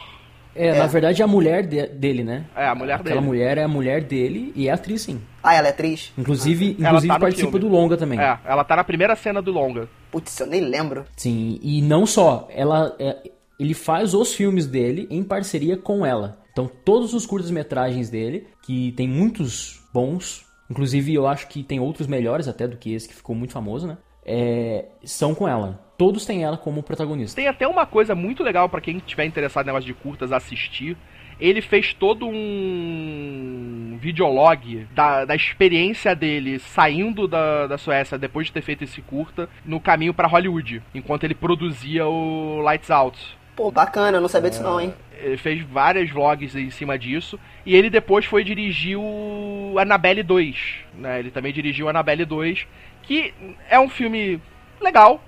É, é. na verdade é a mulher de, dele, né? É, a mulher Aquela dele. Aquela mulher é a mulher dele e é atriz, sim. Ah, ela é atriz? Inclusive, ah. inclusive tá participa filme. do longa também. É, ela tá na primeira cena do longa. Putz, eu nem lembro. Sim, e não só, ela é, ele faz os filmes dele em parceria com ela. Então, todos os curtas-metragens dele, que tem muitos bons, inclusive eu acho que tem outros melhores até do que esse que ficou muito famoso, né? É, são com ela todos têm ela como protagonista. Tem até uma coisa muito legal para quem tiver interessado em negócio de curtas assistir. Ele fez todo um videolog da, da experiência dele saindo da, da Suécia depois de ter feito esse curta no caminho para Hollywood, enquanto ele produzia o Lights Out. Pô, bacana, eu não sabia é, disso não, hein? Ele fez vários vlogs em cima disso. E ele depois foi dirigir o Annabelle 2. Né? Ele também dirigiu Annabelle 2, que é um filme legal,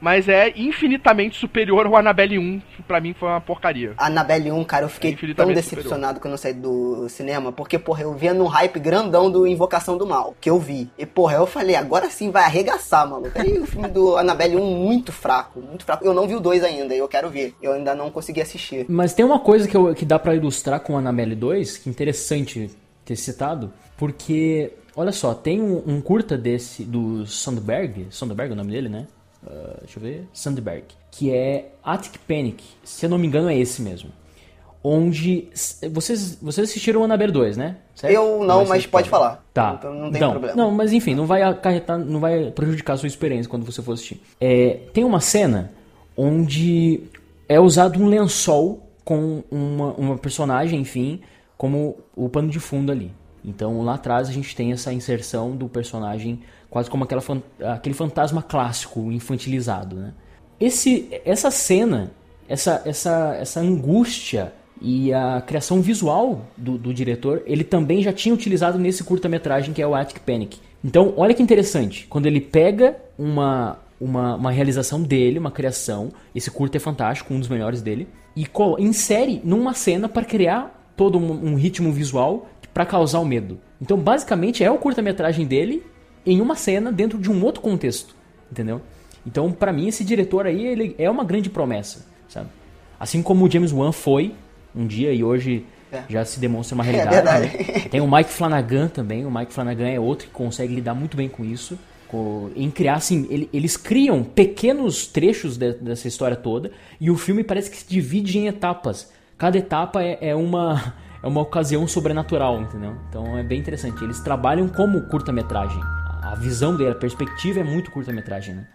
mas é infinitamente superior ao Annabelle 1, que pra mim foi uma porcaria. Annabelle 1, cara, eu fiquei é tão decepcionado superior. quando eu saí do cinema, porque, porra, eu via no hype grandão do Invocação do Mal, que eu vi. E, porra, eu falei, agora sim vai arregaçar, maluco. Aí o filme do Annabelle 1 muito fraco, muito fraco. Eu não vi o 2 ainda, eu quero ver. Eu ainda não consegui assistir. Mas tem uma coisa que, eu, que dá para ilustrar com Annabelle 2, que é interessante ter citado, porque, olha só, tem um, um curta desse, do Sandberg, Sandberg é o nome dele, né? Uh, deixa eu ver. Sandberg. Que é Attic Panic. Se eu não me engano, é esse mesmo. Onde. Vocês, vocês assistiram o Annabelle 2, né? Certo? Eu não, mas, mas pode falar. Tá. Então não tem então, problema. Não, mas enfim, não vai acarretar, não vai prejudicar a sua experiência quando você for assistir. É, tem uma cena onde é usado um lençol com uma, uma personagem, enfim, como o pano de fundo ali. Então lá atrás a gente tem essa inserção do personagem quase como aquela, aquele fantasma clássico infantilizado. Né? Esse, essa cena, essa, essa, essa angústia e a criação visual do, do diretor, ele também já tinha utilizado nesse curta-metragem que é o Attic Panic. Então, olha que interessante. Quando ele pega uma, uma, uma realização dele, uma criação, esse curto é fantástico, um dos melhores dele, e insere numa cena para criar todo um, um ritmo visual para causar o medo. Então, basicamente, é o curta-metragem dele em uma cena dentro de um outro contexto, entendeu? Então, para mim, esse diretor aí, ele é uma grande promessa, sabe? Assim como o James Wan foi um dia e hoje é. já se demonstra uma é realidade. É né? Tem o Mike Flanagan também. O Mike Flanagan é outro que consegue lidar muito bem com isso. Com, em criar, assim, ele, eles criam pequenos trechos de, dessa história toda e o filme parece que se divide em etapas. Cada etapa é, é uma é uma ocasião sobrenatural, entendeu? Então é bem interessante. Eles trabalham como curta-metragem. A visão dele, a perspectiva é muito curta-metragem, né?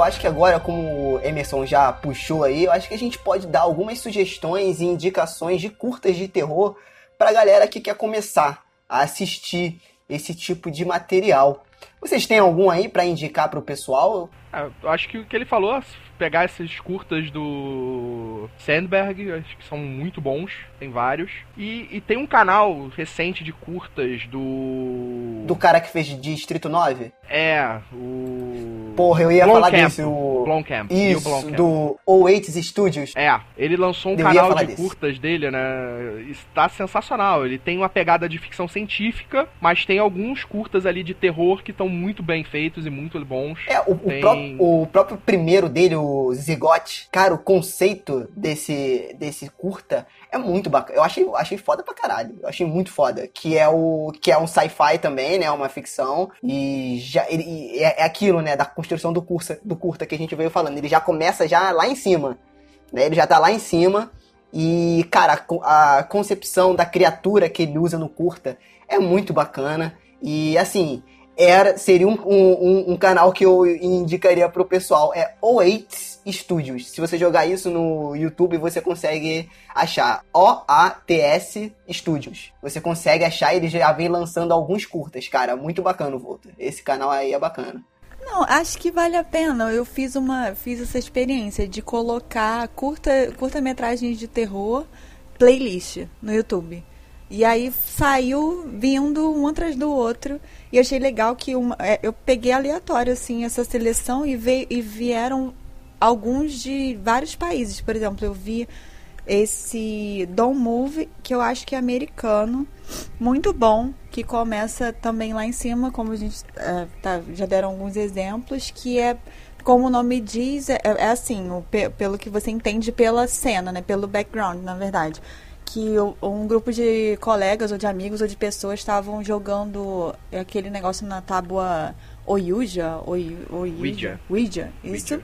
Eu acho que agora, como o Emerson já puxou aí, eu acho que a gente pode dar algumas sugestões e indicações de curtas de terror pra galera que quer começar a assistir esse tipo de material. Vocês têm algum aí para indicar pro pessoal? É, eu acho que o que ele falou pegar esses curtas do Sandberg, acho que são muito bons, tem vários. E, e tem um canal recente de curtas do. Do cara que fez Distrito 9? É, o. Porra, eu ia Blomkamp, falar desse, o. Blomkamp. Isso, Blomkamp. do Oates Studios. É, ele lançou um Eu canal de desse. curtas dele, né? Está sensacional. Ele tem uma pegada de ficção científica, mas tem alguns curtas ali de terror que estão muito bem feitos e muito bons. É, o, o Tem- pró- o próprio primeiro dele, o Zigote, cara, o conceito desse, desse curta é muito bacana. Eu achei, achei foda pra caralho. Eu achei muito foda. Que é o que é um sci-fi também, né? Uma ficção. E já ele, e é, é aquilo, né? Da construção do curta, do curta que a gente veio falando. Ele já começa já lá em cima. Né? Ele já tá lá em cima. E, cara, a concepção da criatura que ele usa no curta é muito bacana. E, assim, era, seria um, um, um- canal que eu indicaria pro pessoal. É O8 Studios. Se você jogar isso no YouTube, você consegue achar O-A-T-S Studios. Você consegue achar, ele já vem lançando alguns curtas, cara. Muito bacana o Volta. Esse canal aí é bacana. Não, acho que vale a pena. Eu fiz uma, fiz essa experiência de colocar curta, curta-metragens de terror playlist no YouTube. E aí saiu vindo um atrás do outro. E achei legal que uma, é, eu peguei aleatório assim essa seleção e, veio, e vieram alguns de vários países. Por exemplo, eu vi esse Don't Move, que eu acho que é americano, muito bom, que começa também lá em cima, como a gente eh, tá- já deram alguns exemplos, que é, como o nome diz, é, é assim, o pe- pelo que você entende pela cena, né, pelo background, na verdade. Que um grupo de colegas ou de amigos ou de pessoas estavam jogando aquele negócio na tábua Oyuja, Oy, Oyuja, Ouija. Ouija, isso. Ouija.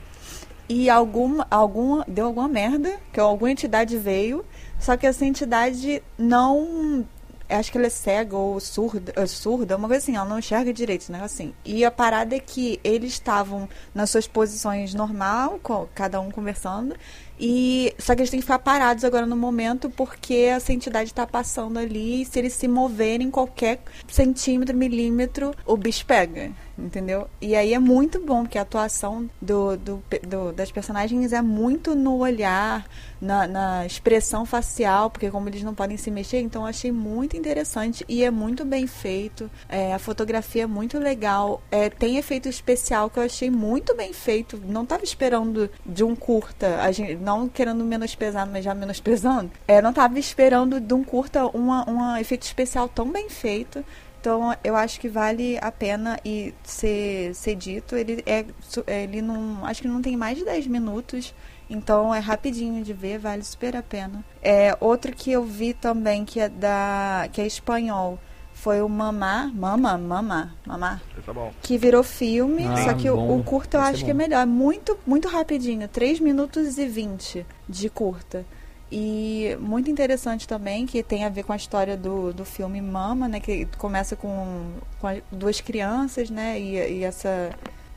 E alguma, alguma, deu alguma merda, que alguma entidade veio, só que essa entidade não. Acho que ela é cega ou surda, surda, uma coisa assim, ela não enxerga direito, né? Assim. E a parada é que eles estavam nas suas posições normal, cada um conversando, e só que eles têm que ficar parados agora no momento porque essa entidade está passando ali e se eles se moverem qualquer centímetro, milímetro, o bicho pega, entendeu? E aí é muito bom porque a atuação do, do, do- das personagens é muito no olhar, na, na expressão facial, porque como eles não podem se mexer, então eu achei muito interessante e é muito bem feito. É, a fotografia é muito legal. É, tem efeito especial que eu achei muito bem feito. Não estava esperando de um curta, a gente, não querendo menosprezar, mas já menosprezando. É, não estava esperando de um curta uma, um efeito especial tão bem feito. Então eu acho que vale a pena e ser, ser dito. Ele é ele não acho que não tem mais de 10 minutos. Então é rapidinho de ver, vale super a pena. É, outro que eu vi também que é da que é espanhol foi o Mamá, Mama, Mama, Mamá, Tá bom. que virou filme, Ah, só que o- bom. o, curta eu Esse é acho que é melhor, é muito muito rapidinho, 3 minutos e 20 de curta. E muito interessante também, que tem a ver com a história do, do filme Mama, né? Que começa com, com duas crianças, né? E, e essa,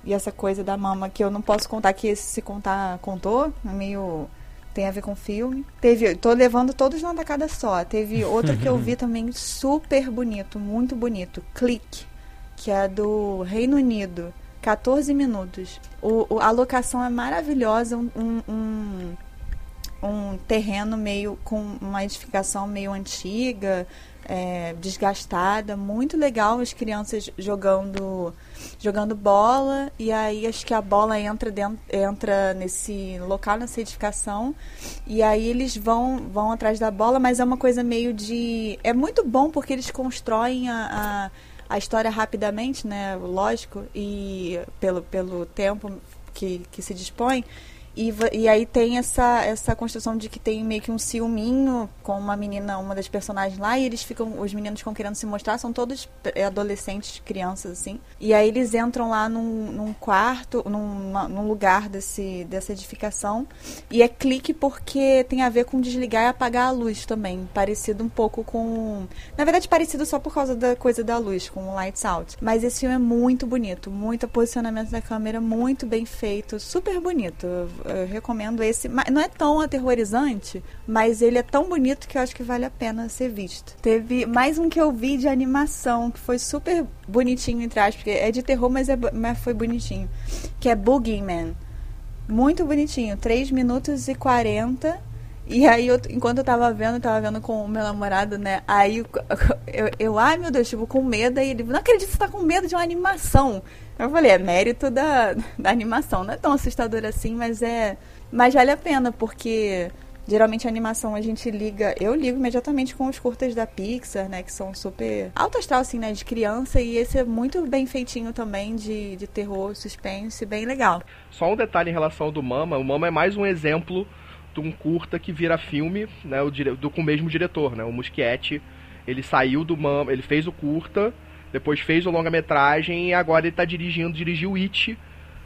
e essa coisa da mama que eu não posso contar, que se contar contou, é meio. Tem a ver com o filme. Teve. Tô levando todos numa tacada só. Teve outro que eu vi também super bonito, muito bonito. Clique. que é do Reino Unido. 14 minutos. O, o- a locação é maravilhosa, um, um, um- terreno meio com uma edificação meio antiga, é, desgastada, muito legal as crianças jogando jogando bola e aí acho que a bola entra dentro, entra nesse local nessa edificação e aí eles vão vão atrás da bola, mas é uma coisa meio de é muito bom porque eles constroem a, a, a história rapidamente, né? Lógico e pelo pelo tempo que, que se dispõe. E, e aí tem essa, essa construção de que tem meio que um ciúminho com uma menina, uma das personagens lá, e eles ficam, os meninos ficam querendo se mostrar, são todos é, adolescentes, crianças, assim. E aí eles entram lá num, num quarto, num, num lugar desse, dessa edificação, e é clique porque tem a ver com desligar e apagar a luz também, parecido um pouco com... Na verdade, parecido só por causa da coisa da luz, com o Lights Out. Mas esse filme é muito bonito, muito posicionamento da câmera, muito bem feito, super bonito. Eu, eu recomendo esse. Não é tão aterrorizante, mas ele é tão bonito que eu acho que vale a pena ser visto. Teve mais um que eu vi de animação, que foi super bonitinho, entre aspas, porque é de terror, mas, é, mas foi bonitinho. Que é Boogeyman. Muito bonitinho, 3 minutos e 40. E aí, eu, enquanto eu tava vendo, tava vendo com o meu namorado, né? Aí eu, eu, ai meu Deus, tipo, com medo. Aí ele, não acredito que você tá com medo de uma animação. Eu falei, é mérito da, da animação. Não é tão assustador assim, mas é. Mas vale a pena, porque geralmente a animação a gente liga. Eu ligo imediatamente com os curtas da Pixar, né? Que são super alto astral, assim, né? De criança. E esse é muito bem feitinho também, de, de terror, suspense, bem legal. Só um detalhe em relação ao do Mama, o Mama é mais um exemplo de um curta que vira filme, né, o dire... do, com o mesmo diretor, né, o Muschietti. Ele saiu do Mama, ele fez o curta, depois fez o longa-metragem e agora ele tá dirigindo, dirigiu It,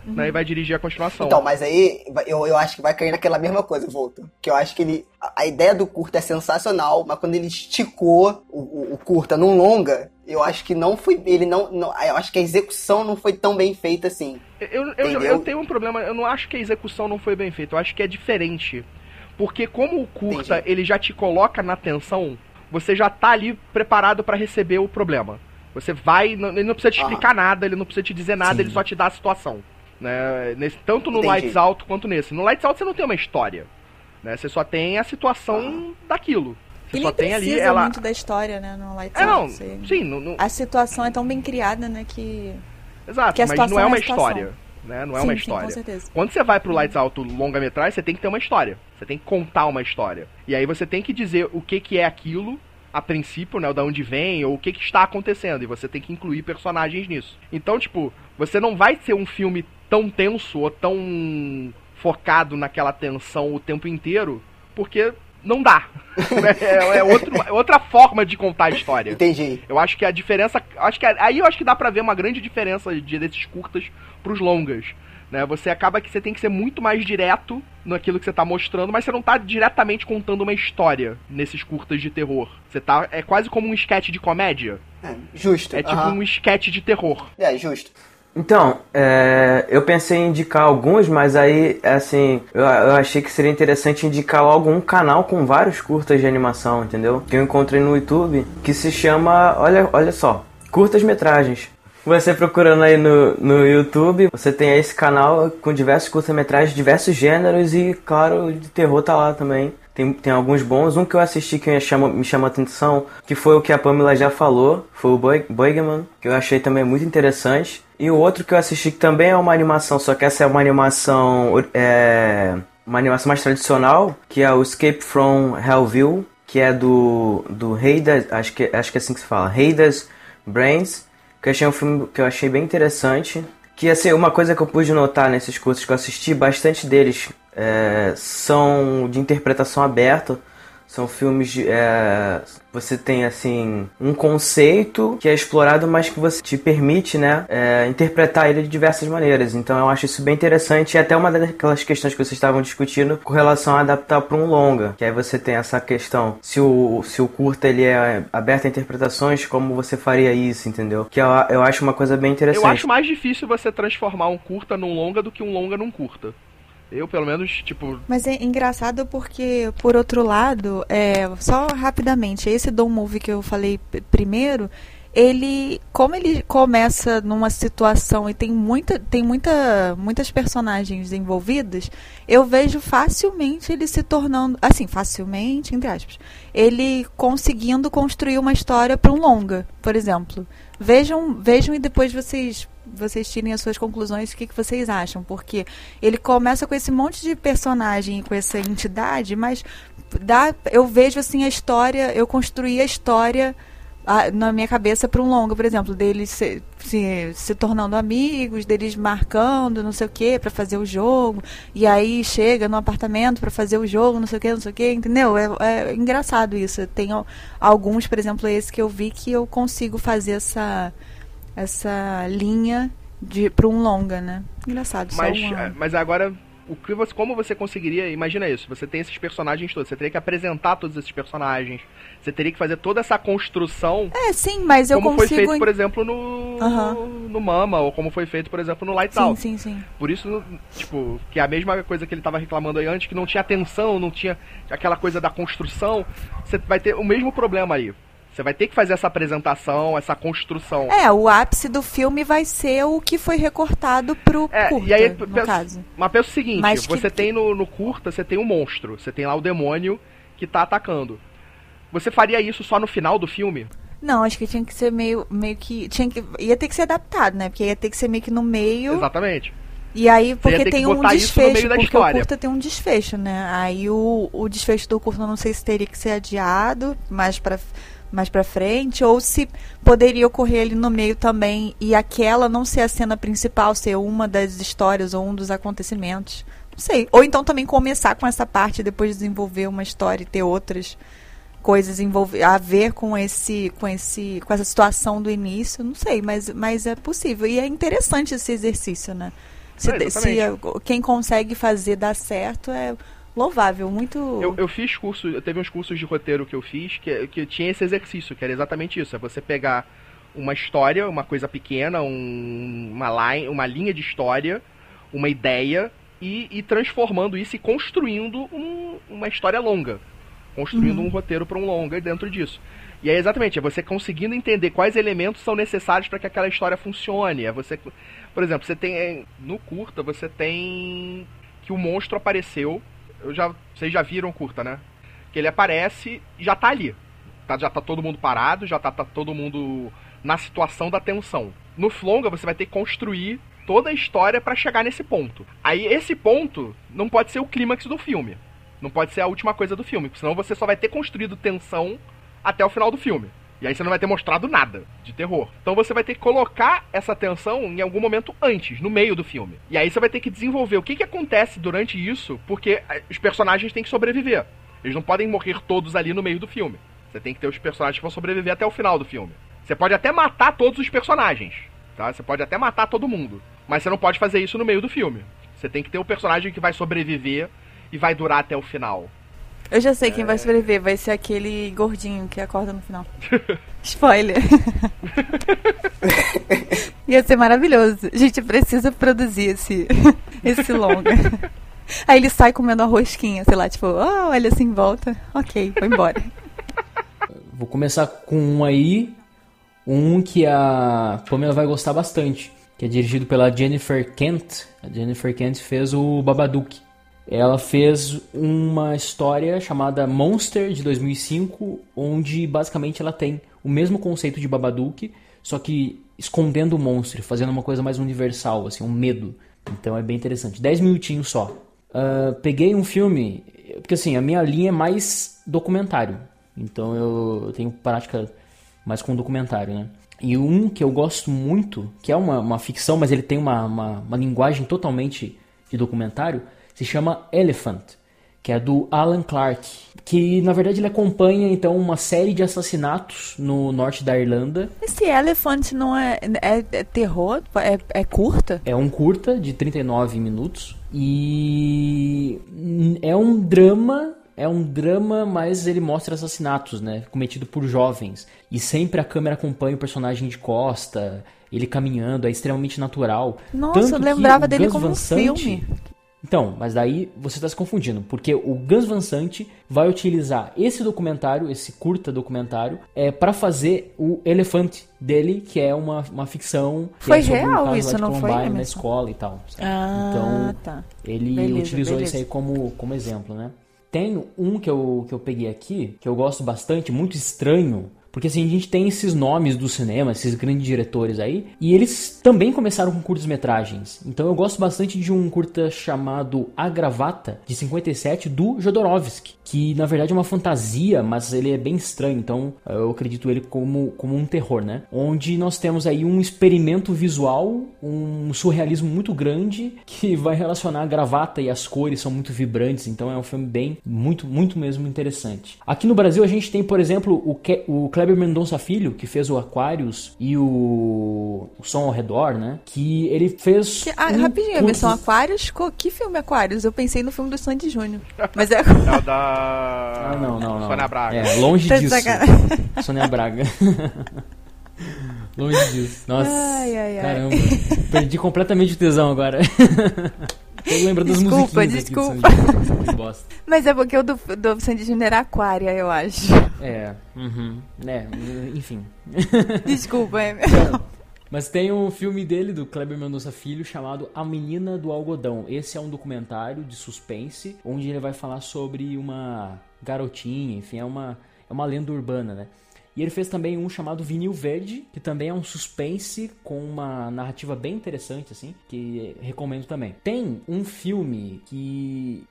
né, e vai dirigir a continuação. Então, mas aí eu, eu acho que vai cair naquela mesma coisa, Volta. Que eu acho que ele. A, a ideia do curta é sensacional, mas quando ele esticou o, o, o curta num longa, eu acho que não foi. Ele não, não. Eu acho que a execução não foi tão bem feita assim. Eu, eu, eu tenho um problema, eu não acho que a execução não foi bem feita, eu acho que é diferente. Porque como o curta, Entendi. ele já te coloca na tensão, você já tá ali preparado pra receber o problema. Você vai, ele não precisa te explicar nada, ele não precisa te dizer nada, Sim. ele só te dá a situação. Né? Nesse, tanto no Entendi. Lights Out quanto nesse. No Lights Out você não tem uma história. Né? Você só tem a situação daquilo. Você E só tem ali ela. muito da história, né? No Lights É, não, Out. Você- sim, não, não- A situação é tão bem criada, né? Que. exato, que a mas não é é uma história. Né? Não é Sim, uma sim, história. com certeza. Quando você vai pro Lights Out longa-metragem, você tem que ter uma história. Você tem que contar uma história. E aí você tem que dizer o que, que é aquilo, a princípio, né? Da onde vem, ou o que, que está acontecendo. E você tem que incluir personagens nisso. Então, tipo, você não vai ser um filme tão tenso ou tão focado naquela tensão o tempo inteiro, porque não dá. é é outro- é outra forma de contar a história. Entendi. Eu acho que a diferença. Acho que aí eu acho que dá pra ver uma grande diferença de, desses curtas pros longas. Né? Você acaba que você tem que ser muito mais direto naquilo que você tá mostrando, mas você não tá diretamente contando uma história nesses curtas de terror. Você tá. É quase como um sketch de comédia. É, justo. É tipo aham. um sketch de terror. É, justo. Então, é, eu pensei em indicar alguns, mas aí, assim, eu, eu achei que seria interessante indicar logo um canal com vários curtas de animação, entendeu? Que eu encontrei no YouTube, que se chama, olha, olha só, Curtas Metragens. Você procurando aí no, no YouTube, você tem esse canal com diversos curtas-metragens, diversos gêneros e, claro, de terror tá lá também. Tem, tem alguns bons. Um que eu assisti que me chamou, me atenção, que foi o que a Pamela já falou, foi o Boygaman, que eu achei também muito interessante. E o outro que eu assisti que também é uma animação, só que essa é uma animação é, uma animação mais tradicional, que é o Escape from Hellville, que é do do Rei das, acho que acho que é assim que se fala, Rei das Brains, que eu achei um filme que eu achei bem interessante. Que assim, uma coisa que eu pude notar nesses cursos que eu assisti, bastante deles é, são de interpretação aberta. São filmes de. é, você tem assim um conceito que é explorado, mas que você te permite, né, é, interpretar ele de diversas maneiras. Então eu acho isso bem interessante. E até uma daquelas questões que vocês estavam discutindo com relação a adaptar para um longa. Que aí você tem essa questão: se o, se o curta ele é aberto a interpretações, como você faria isso, entendeu? Que eu, eu acho uma coisa bem interessante. Eu acho mais difícil você transformar um curta num longa do que um longa num curta. Eu, pelo menos, tipo. Mas é engraçado porque, por outro lado, é, só rapidamente, esse Dom Movie que eu falei primeiro, ele, como ele começa numa situação e tem muita, tem muita, muitas personagens envolvidas, eu vejo facilmente ele se tornando, assim, facilmente, entre aspas, ele conseguindo construir uma história para um longa, por exemplo. Vejam, vejam e depois vocês vocês tirem as suas conclusões, o que, que vocês acham, porque ele começa com esse monte de personagem, com essa entidade, mas dá, eu vejo assim a história, eu construí a história a, na minha cabeça para um longo, por exemplo, deles se, se, se, tornando amigos, deles marcando, não sei o que, para fazer o jogo, e aí chega no apartamento para fazer o jogo, não sei o que, não sei o que, entendeu? É, é engraçado isso. Tem alguns, por exemplo, esse que eu vi que eu consigo fazer essa, essa linha para um longa, né? Engraçado. Mas, uma... mas agora o que você, como você conseguiria, imagina isso, você tem esses personagens todos, você teria que apresentar todos esses personagens, você teria que fazer toda essa construção. É, sim, mas eu como consigo... foi feito, por exemplo, no, uhum. no Mama, ou como foi feito, por exemplo, no Lighthouse. Sim, sim, sim. Por isso, tipo, que é a mesma coisa que ele estava reclamando aí antes, que não tinha atenção, não tinha aquela coisa da construção, você vai ter o mesmo problema aí. Você vai ter que fazer essa apresentação, essa construção. É, o ápice do filme vai ser o que foi recortado pro é, curta, e aí, no penso, caso. Mas pensa o seguinte, Mas você que... tem no, no curta, você tem um monstro, você tem lá o demônio que tá atacando. Você faria isso só no final do filme? Não, acho que tinha que ser meio, meio que. Tinha que, ia ter que ser adaptado, né? Porque ia ter que ser meio que no meio. Exatamente. E aí, porque tem um desfecho, porque história. o curta tem um desfecho, né? Aí o, o desfecho do curta não sei se teria que ser adiado mais pra, mais pra frente, ou se poderia ocorrer ali no meio também, e aquela não ser a cena principal, ser uma das histórias ou um dos acontecimentos. Não sei. Ou então também começar com essa parte e depois desenvolver uma história e ter outras coisas envolver, a ver com esse com esse com essa situação do início não sei mas mas é possível. E é interessante esse exercício né? Se, é, se quem consegue fazer dar certo é louvável muito eu, eu fiz curso eu teve uns cursos de roteiro que eu fiz que, que tinha esse exercício que era exatamente isso é você pegar uma história uma coisa pequena um, uma line, uma linha de história uma ideia e, e transformando isso e construindo um, uma história longa construindo uhum. um roteiro para um longa dentro disso. E é exatamente, é você conseguindo entender quais elementos são necessários para que aquela história funcione. É você, por exemplo, você tem no curta, você tem que o monstro apareceu. Eu já, vocês já viram o curta, né? Que ele aparece e já tá ali. Tá, já tá todo mundo parado, já tá, tá todo mundo na situação da tensão. No longa você vai ter que construir toda a história para chegar nesse ponto. Aí esse ponto não pode ser o clímax do filme. Não pode ser a última coisa do filme, senão você só vai ter construído tensão até o final do filme. E aí você não vai ter mostrado nada de terror. Então você vai ter que colocar essa tensão em algum momento antes, no meio do filme. E aí você vai ter que desenvolver o que, que acontece durante isso, porque eh, os personagens têm que sobreviver. Eles não podem morrer todos ali no meio do filme. Você tem que ter os personagens que vão sobreviver até o final do filme. Você pode até matar todos os personagens, tá? Você pode até matar todo mundo, mas você não pode fazer isso no meio do filme. Você tem que ter o personagem que vai sobreviver e vai durar até o final. Eu já sei quem é... vai sobreviver, vai ser aquele gordinho que acorda no final. Spoiler. Ia ser maravilhoso. A gente precisa produzir esse, esse longa. Aí ele sai comendo a rosquinha, sei lá, tipo, oh, olha assim em volta. Ok, vou embora. Vou começar com um aí, um que a Pamela vai gostar bastante, que é dirigido pela Jennifer Kent. A Jennifer Kent fez o Babadook. Ela fez uma história chamada Monster de 2005, onde basicamente ela tem o mesmo conceito de Babadook, só que escondendo o monstro, fazendo uma coisa mais universal, assim, um medo. Então é bem interessante. 10 minutinhos só. Uh, peguei um filme, porque assim, a minha linha é mais documentário. Então eu tenho prática mais com documentário, né? E um que eu gosto muito, que é uma, uma ficção, mas ele tem uma, uma, uma linguagem totalmente de documentário, se chama Elephant, que é do Alan Clark, que na verdade ele acompanha então uma série de assassinatos no norte da Irlanda. Esse Elephant não é, é, é terror? É, é curta? É um curta de 39 minutos e é um drama é um drama, mas ele mostra assassinatos, né? Cometido por jovens. E sempre a câmera acompanha o personagem de costa, ele caminhando, é extremamente natural. Nossa, Tanto eu lembrava dele como um filme. Então, mas daí você está se confundindo, porque o Gus Van Sant vai utilizar esse documentário, esse curta documentário, é, para fazer o Elefante dele, que é uma, uma ficção. Foi é um real lá isso, não foi, na escola e tal. sabe? Ah, então, tá. ele Beleza, utilizou beleza. isso aí como, como exemplo, né? Tem um que eu, que eu peguei aqui, que eu gosto bastante, muito estranho, porque assim, a gente tem esses nomes do cinema, esses grandes diretores aí, e eles também começaram com curtas-metragens. Então eu gosto bastante de um curta chamado A Gravata, de 57, do Jodorowsky, que na verdade é uma fantasia, mas ele é bem estranho, então eu acredito ele como, como um terror, né? Onde nós temos aí um experimento visual, um surrealismo muito grande, que vai relacionar a gravata e as cores são muito vibrantes, então é um filme bem, muito, muito mesmo interessante. Aqui no Brasil a gente tem, por exemplo, o, Ke o Kleber Mendonça Filho, que fez o Aquarius e o, o Som ao Redor, né? Que ele fez. Que- ah, um rapidinho, curto- Emerson, Aquários? Co- Que filme Aquários? Eu pensei no filme do Sandy Júnior. Mas é. É o da. Ah, não, não, não. Sônia Braga. É, longe Tá disso. Sônia Braga. longe disso. Nossa. Ai, ai, ai. Caramba. Perdi completamente o tesão agora. Tô lembrando das Desculpa, musiquinhas aqui do desculpa. Sandy Júnior, que bosta. Mas é porque o do, do Sandy Júnior era Aquária, eu acho. É, uhum. É, enfim. Desculpa, Emerson. Mas tem um filme dele, do Kleber Mendonça Filho, chamado A Menina do Algodão. Esse é um documentário de suspense, onde ele vai falar sobre uma garotinha, enfim, é uma, é uma lenda urbana, né? E ele fez também um chamado Vinil Verde, que também é um suspense com uma narrativa bem interessante, assim, que recomendo também. Tem um filme que.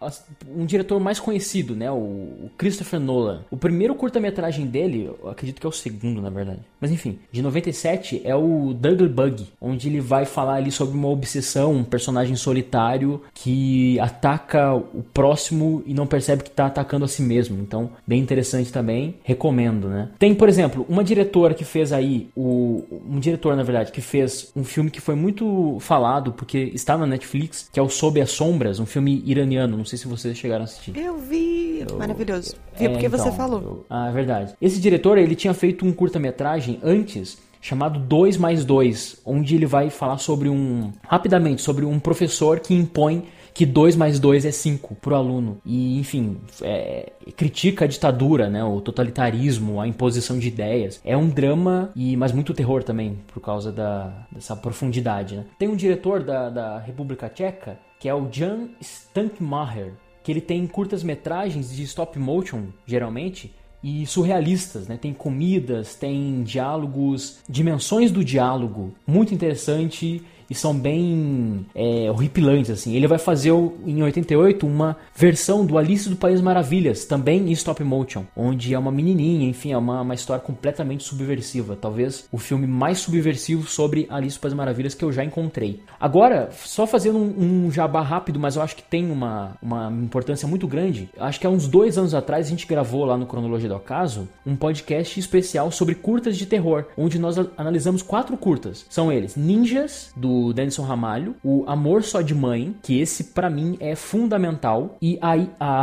Um diretor mais conhecido, né? O, Christopher Nolan. O primeiro curta-metragem dele, acredito que é o segundo, na verdade. Mas enfim, de 97 é o Dougle Bug, onde ele vai falar ali sobre uma obsessão, um personagem solitário que ataca o próximo e não percebe que tá atacando a si mesmo. Então, bem interessante também, recomendo, né? Tem, por exemplo, uma diretora que fez aí o um diretor, na verdade, que fez um filme que foi muito falado porque está na Netflix, que é o Sob as Sombras, um filme iraniano, não sei se vocês chegaram a assistir. Eu vi. Maravilhoso. Vi É, porque você então, falou. eu- Ah, é verdade. Esse diretor, ele tinha feito um curta-metragem antes chamado 2 mais 2, onde ele vai falar sobre um rapidamente sobre um professor que impõe que 2 mais 2 é 5 pro aluno. E, enfim, é, critica a ditadura, né, o totalitarismo, a imposição de ideias. É um drama, e mas muito terror também, por causa da, dessa profundidade. Né? Tem um diretor da, da República Tcheca, que é o Jan Stankmacher, que ele tem curtas metragens de stop motion, geralmente, e surrealistas, né? Tem comidas, tem diálogos, dimensões do diálogo, muito interessante e são bem é, horripilantes, assim. Ele vai fazer em 88 uma versão do Alice do País Maravilhas, também em stop motion, onde é uma menininha, enfim, é uma, uma história completamente subversiva. Talvez o filme mais subversivo sobre Alice do País Maravilhas que eu já encontrei. Agora, só fazendo um, um jabá rápido, mas eu acho que tem uma, uma importância muito grande. Acho que há uns dois anos atrás a gente gravou lá no Cronologia do Acaso um podcast especial sobre curtas de terror, onde nós analisamos quatro curtas. São eles Ninjas, do Denison Ramalho, o Amor Só de Mãe, que esse pra mim é fundamental, e a,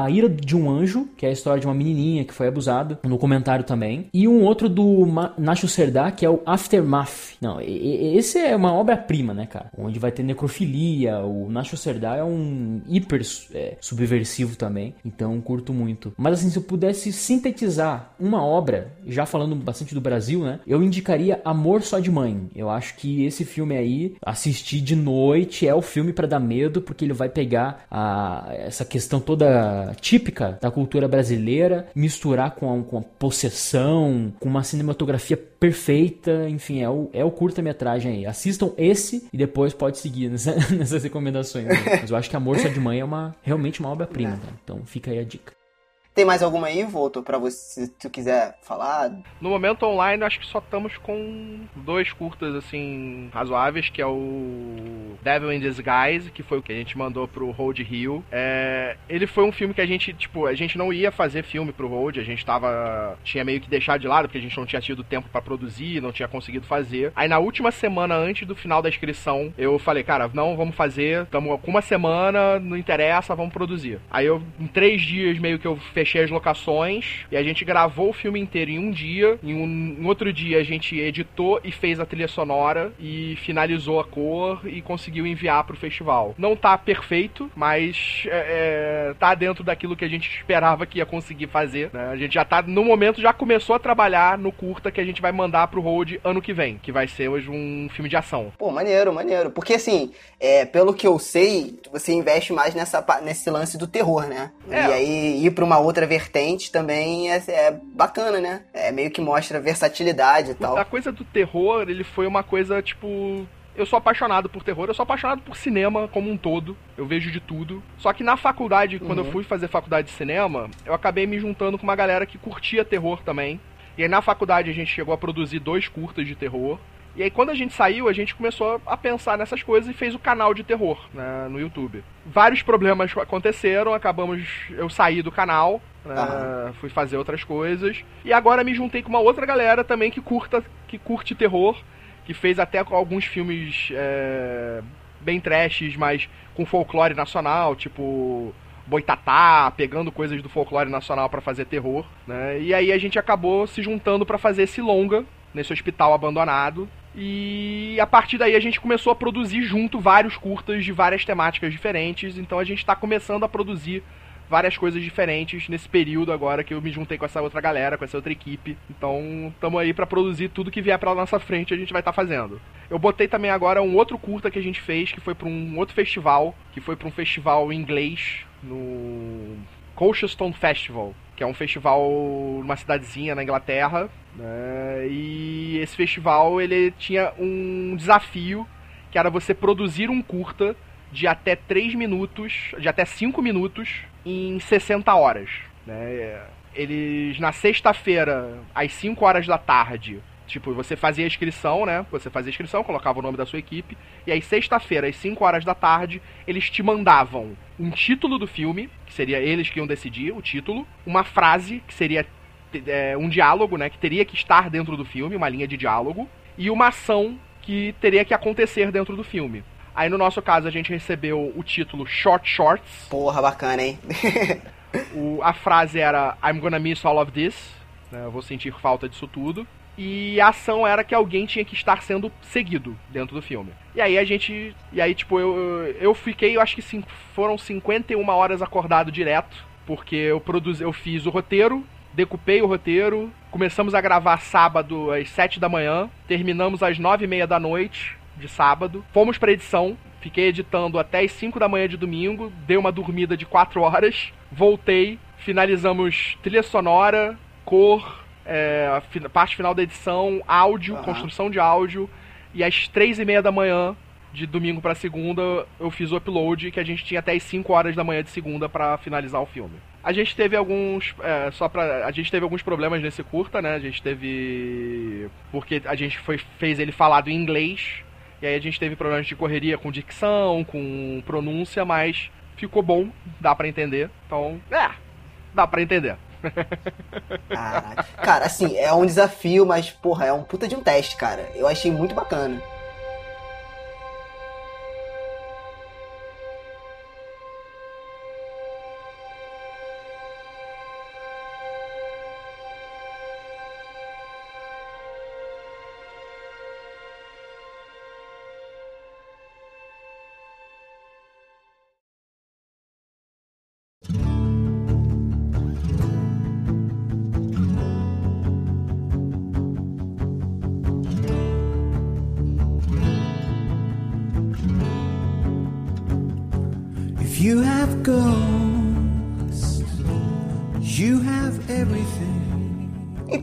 a Ira de um Anjo, que é a história de uma menininha que foi abusada, no comentário também, e um outro do Nacho Serdar, que é o Aftermath. Não, e- e- esse é uma obra-prima, né, cara? Onde vai ter necrofilia, o Nacho Serdar é um hiper é, subversivo também, então curto muito. Mas assim, se eu pudesse sintetizar uma obra, já falando bastante do Brasil, né, eu indicaria Amor Só de Mãe. Eu acho que esse filme aí, assistir de noite, é o filme pra dar medo, porque ele vai pegar a, essa questão toda típica da cultura brasileira, misturar com a, com a possessão, com uma cinematografia perfeita, enfim, é o, é o curta-metragem aí. Assistam esse e depois pode seguir nessa- nessas recomendações. Mas eu acho que Amor Só de Mãe é uma, realmente uma obra-prima, tá? então fica aí a dica. Tem mais alguma aí, Volto, pra você, se tu quiser falar? No momento online, acho que só estamos com dois curtas, assim, razoáveis, que é o Devil in Disguise, que foi o que a gente mandou pro Road Rio. É, ele foi um filme que a gente, tipo, a gente não ia fazer filme pro Road, a gente tava... tinha meio que deixado de lado, porque a gente não tinha tido tempo pra produzir, não tinha conseguido fazer. Aí na última semana, antes do final da inscrição, eu falei, cara, não, vamos fazer, estamos com uma semana, não interessa, vamos produzir. Aí eu, em três dias, meio que eu fechei fechei as locações e a gente gravou o filme inteiro em um dia. Em um em outro dia a gente editou e fez a trilha sonora e finalizou a cor e conseguiu enviar pro festival. Não tá perfeito, mas é, é, tá dentro daquilo que a gente esperava que ia conseguir fazer. Né? A gente já tá, no momento, já começou a trabalhar no curta que a gente vai mandar pro Road ano que vem, que vai ser hoje um filme de ação. Pô, maneiro, maneiro. Porque assim, é, pelo que eu sei, você investe mais nessa, nesse lance do terror, né? É. E aí ir pra uma outra vertente também é, é bacana, né? É meio que mostra versatilidade e tal. A coisa do terror, ele foi uma coisa, tipo. Eu sou apaixonado por terror, eu sou apaixonado por cinema como um todo. Eu vejo de tudo. Só que na faculdade, quando eu fui fazer faculdade de cinema, eu acabei me juntando com uma galera que curtia terror também. E aí na faculdade a gente chegou a produzir dois curtas de terror. E aí quando a gente saiu, a gente começou a pensar nessas coisas e fez o canal de terror né, no YouTube. Vários problemas aconteceram, acabamos. Eu saí do canal, né, fui fazer outras coisas. E agora me juntei com uma outra galera também que curta, que curte terror, que fez até alguns filmes é, bem trashes, mas com folclore nacional, tipo Boitatá, pegando coisas do folclore nacional pra fazer terror, né? E aí a gente acabou se juntando pra fazer esse longa nesse hospital abandonado. E a partir daí a gente começou a produzir junto vários curtas de várias temáticas diferentes. Então a gente tá começando a produzir várias coisas diferentes nesse período agora que eu me juntei com essa outra galera, com essa outra equipe. Então, estamos aí pra produzir tudo que vier pela nossa frente, a gente vai estar fazendo. Eu botei também agora um outro curta que a gente fez, que foi pra um outro festival, que foi pra um festival inglês no Colchester Festival, que é um festival numa cidadezinha na Inglaterra, né? E esse festival ele tinha um desafio que era você produzir um curta de até 3 minutos, de até 5 minutos em 60 horas. Né? Eles, na sexta-feira, às 5 horas da tarde, tipo, você fazia a inscrição, né? Você fazia a inscrição, colocava o nome da sua equipe, e aí, sexta-feira, às 5 horas da tarde, eles te mandavam um título do filme, que seria eles que iam decidir o título, uma frase, que seria é, um diálogo, né? Que teria que estar dentro do filme, uma linha de diálogo, e uma ação que teria que acontecer dentro do filme. Aí no nosso caso a gente recebeu o título Short Shorts. Porra, bacana, hein? O- a frase era I'm gonna miss all of this. né, eu vou sentir falta disso tudo. E a ação era que alguém tinha que estar sendo seguido dentro do filme. E aí a gente. E aí, tipo, eu, eu fiquei, eu acho que cin- foram 51 horas acordado direto. Porque eu produzi, eu fiz o roteiro, decupei o roteiro, começamos a gravar sábado às 7 da manhã, terminamos às 9 e meia da noite de sábado, fomos pra edição, fiquei editando até as 5 da manhã de domingo, dei uma dormida de 4 horas, voltei, finalizamos trilha sonora, cor, é, a fi- parte final da edição, áudio, Aham. construção de áudio, e às 3 e meia da manhã de domingo pra segunda, eu fiz o upload, que a gente tinha até as 5 horas da manhã de segunda pra finalizar o filme. A gente teve alguns. é, só pra. A gente teve alguns problemas nesse curta, né? A gente teve. Porque a gente foi, fez ele falado em inglês. E aí a gente teve problemas de correria com dicção, com pronúncia, mas ficou bom, dá pra entender. Então, é, dá pra entender. Caraca. Cara, assim, é um desafio, mas, porra, é um puta de um teste, cara. Eu achei muito bacana.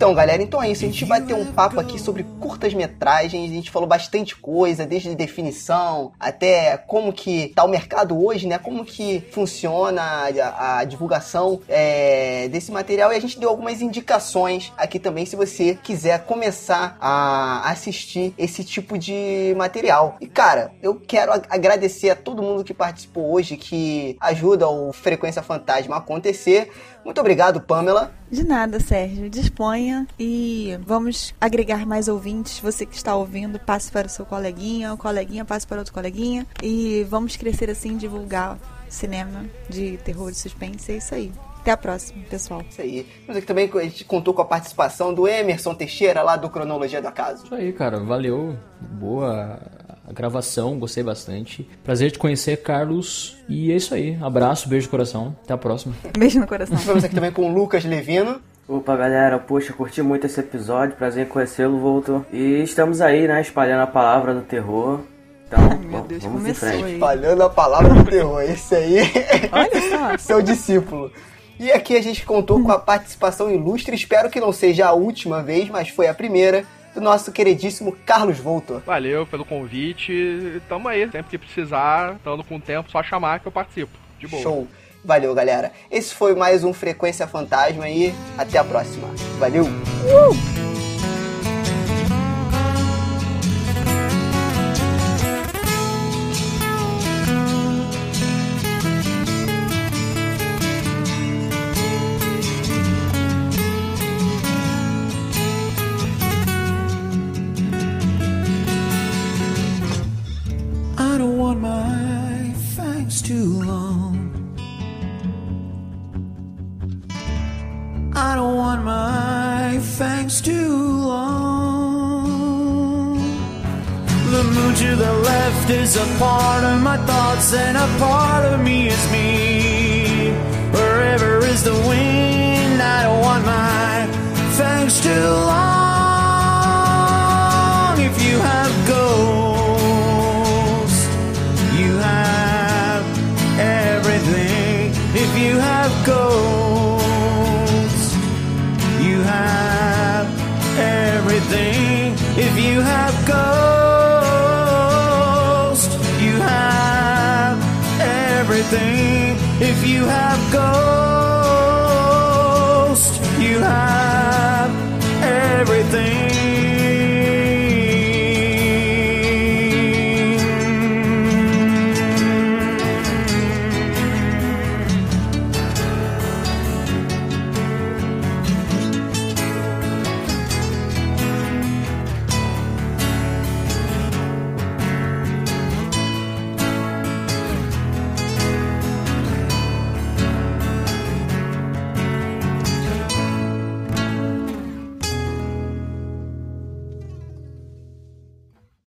Então, galera, então é isso. A gente vai ter um papo aqui sobre curtas-metragens. A gente falou bastante coisa, desde definição até como que tá o mercado hoje, né? Como que funciona a, a divulgação é, desse material. E a gente deu algumas indicações aqui também, se você quiser começar a assistir esse tipo de material. E, cara, eu quero ag- agradecer a todo mundo que participou hoje, que ajuda o Frequência Fantasma a acontecer. Muito obrigado, Pamela. De nada, Sérgio. Disponha e vamos agregar mais ouvintes. Você que está ouvindo, passe para o seu coleguinha, o coleguinha passe para outro coleguinha e vamos crescer assim, divulgar cinema de terror e suspense. É isso aí. Até a próxima, pessoal. Isso aí. Mas aqui também a gente contou com a participação do Emerson Teixeira, lá do Cronologia do Acaso. Isso aí, cara. Valeu. Boa a gravação, gostei bastante. Prazer te conhecer, Carlos. E é isso aí. Abraço, beijo no coração. Até a próxima. Beijo no coração. Tivemos aqui também com o Lucas Levino. Opa, galera, poxa, curti muito esse episódio, prazer em conhecê-lo, voltou. E estamos aí, né, espalhando a palavra do terror. Então, Meu bom, Deus, vamos em começou frente. aí. Espalhando a palavra do terror. Esse aí Olha só. seu discípulo. E aqui a gente contou com a participação ilustre, espero que não seja a última vez, mas foi a primeira, do nosso queridíssimo Carlos Voltor. Valeu pelo convite. Tamo aí. Sempre que precisar, estando com tempo, só chamar que eu participo. De boa. Show. Valeu, galera. Esse foi mais um Frequência Fantasma e até a próxima. Valeu! I messing apart.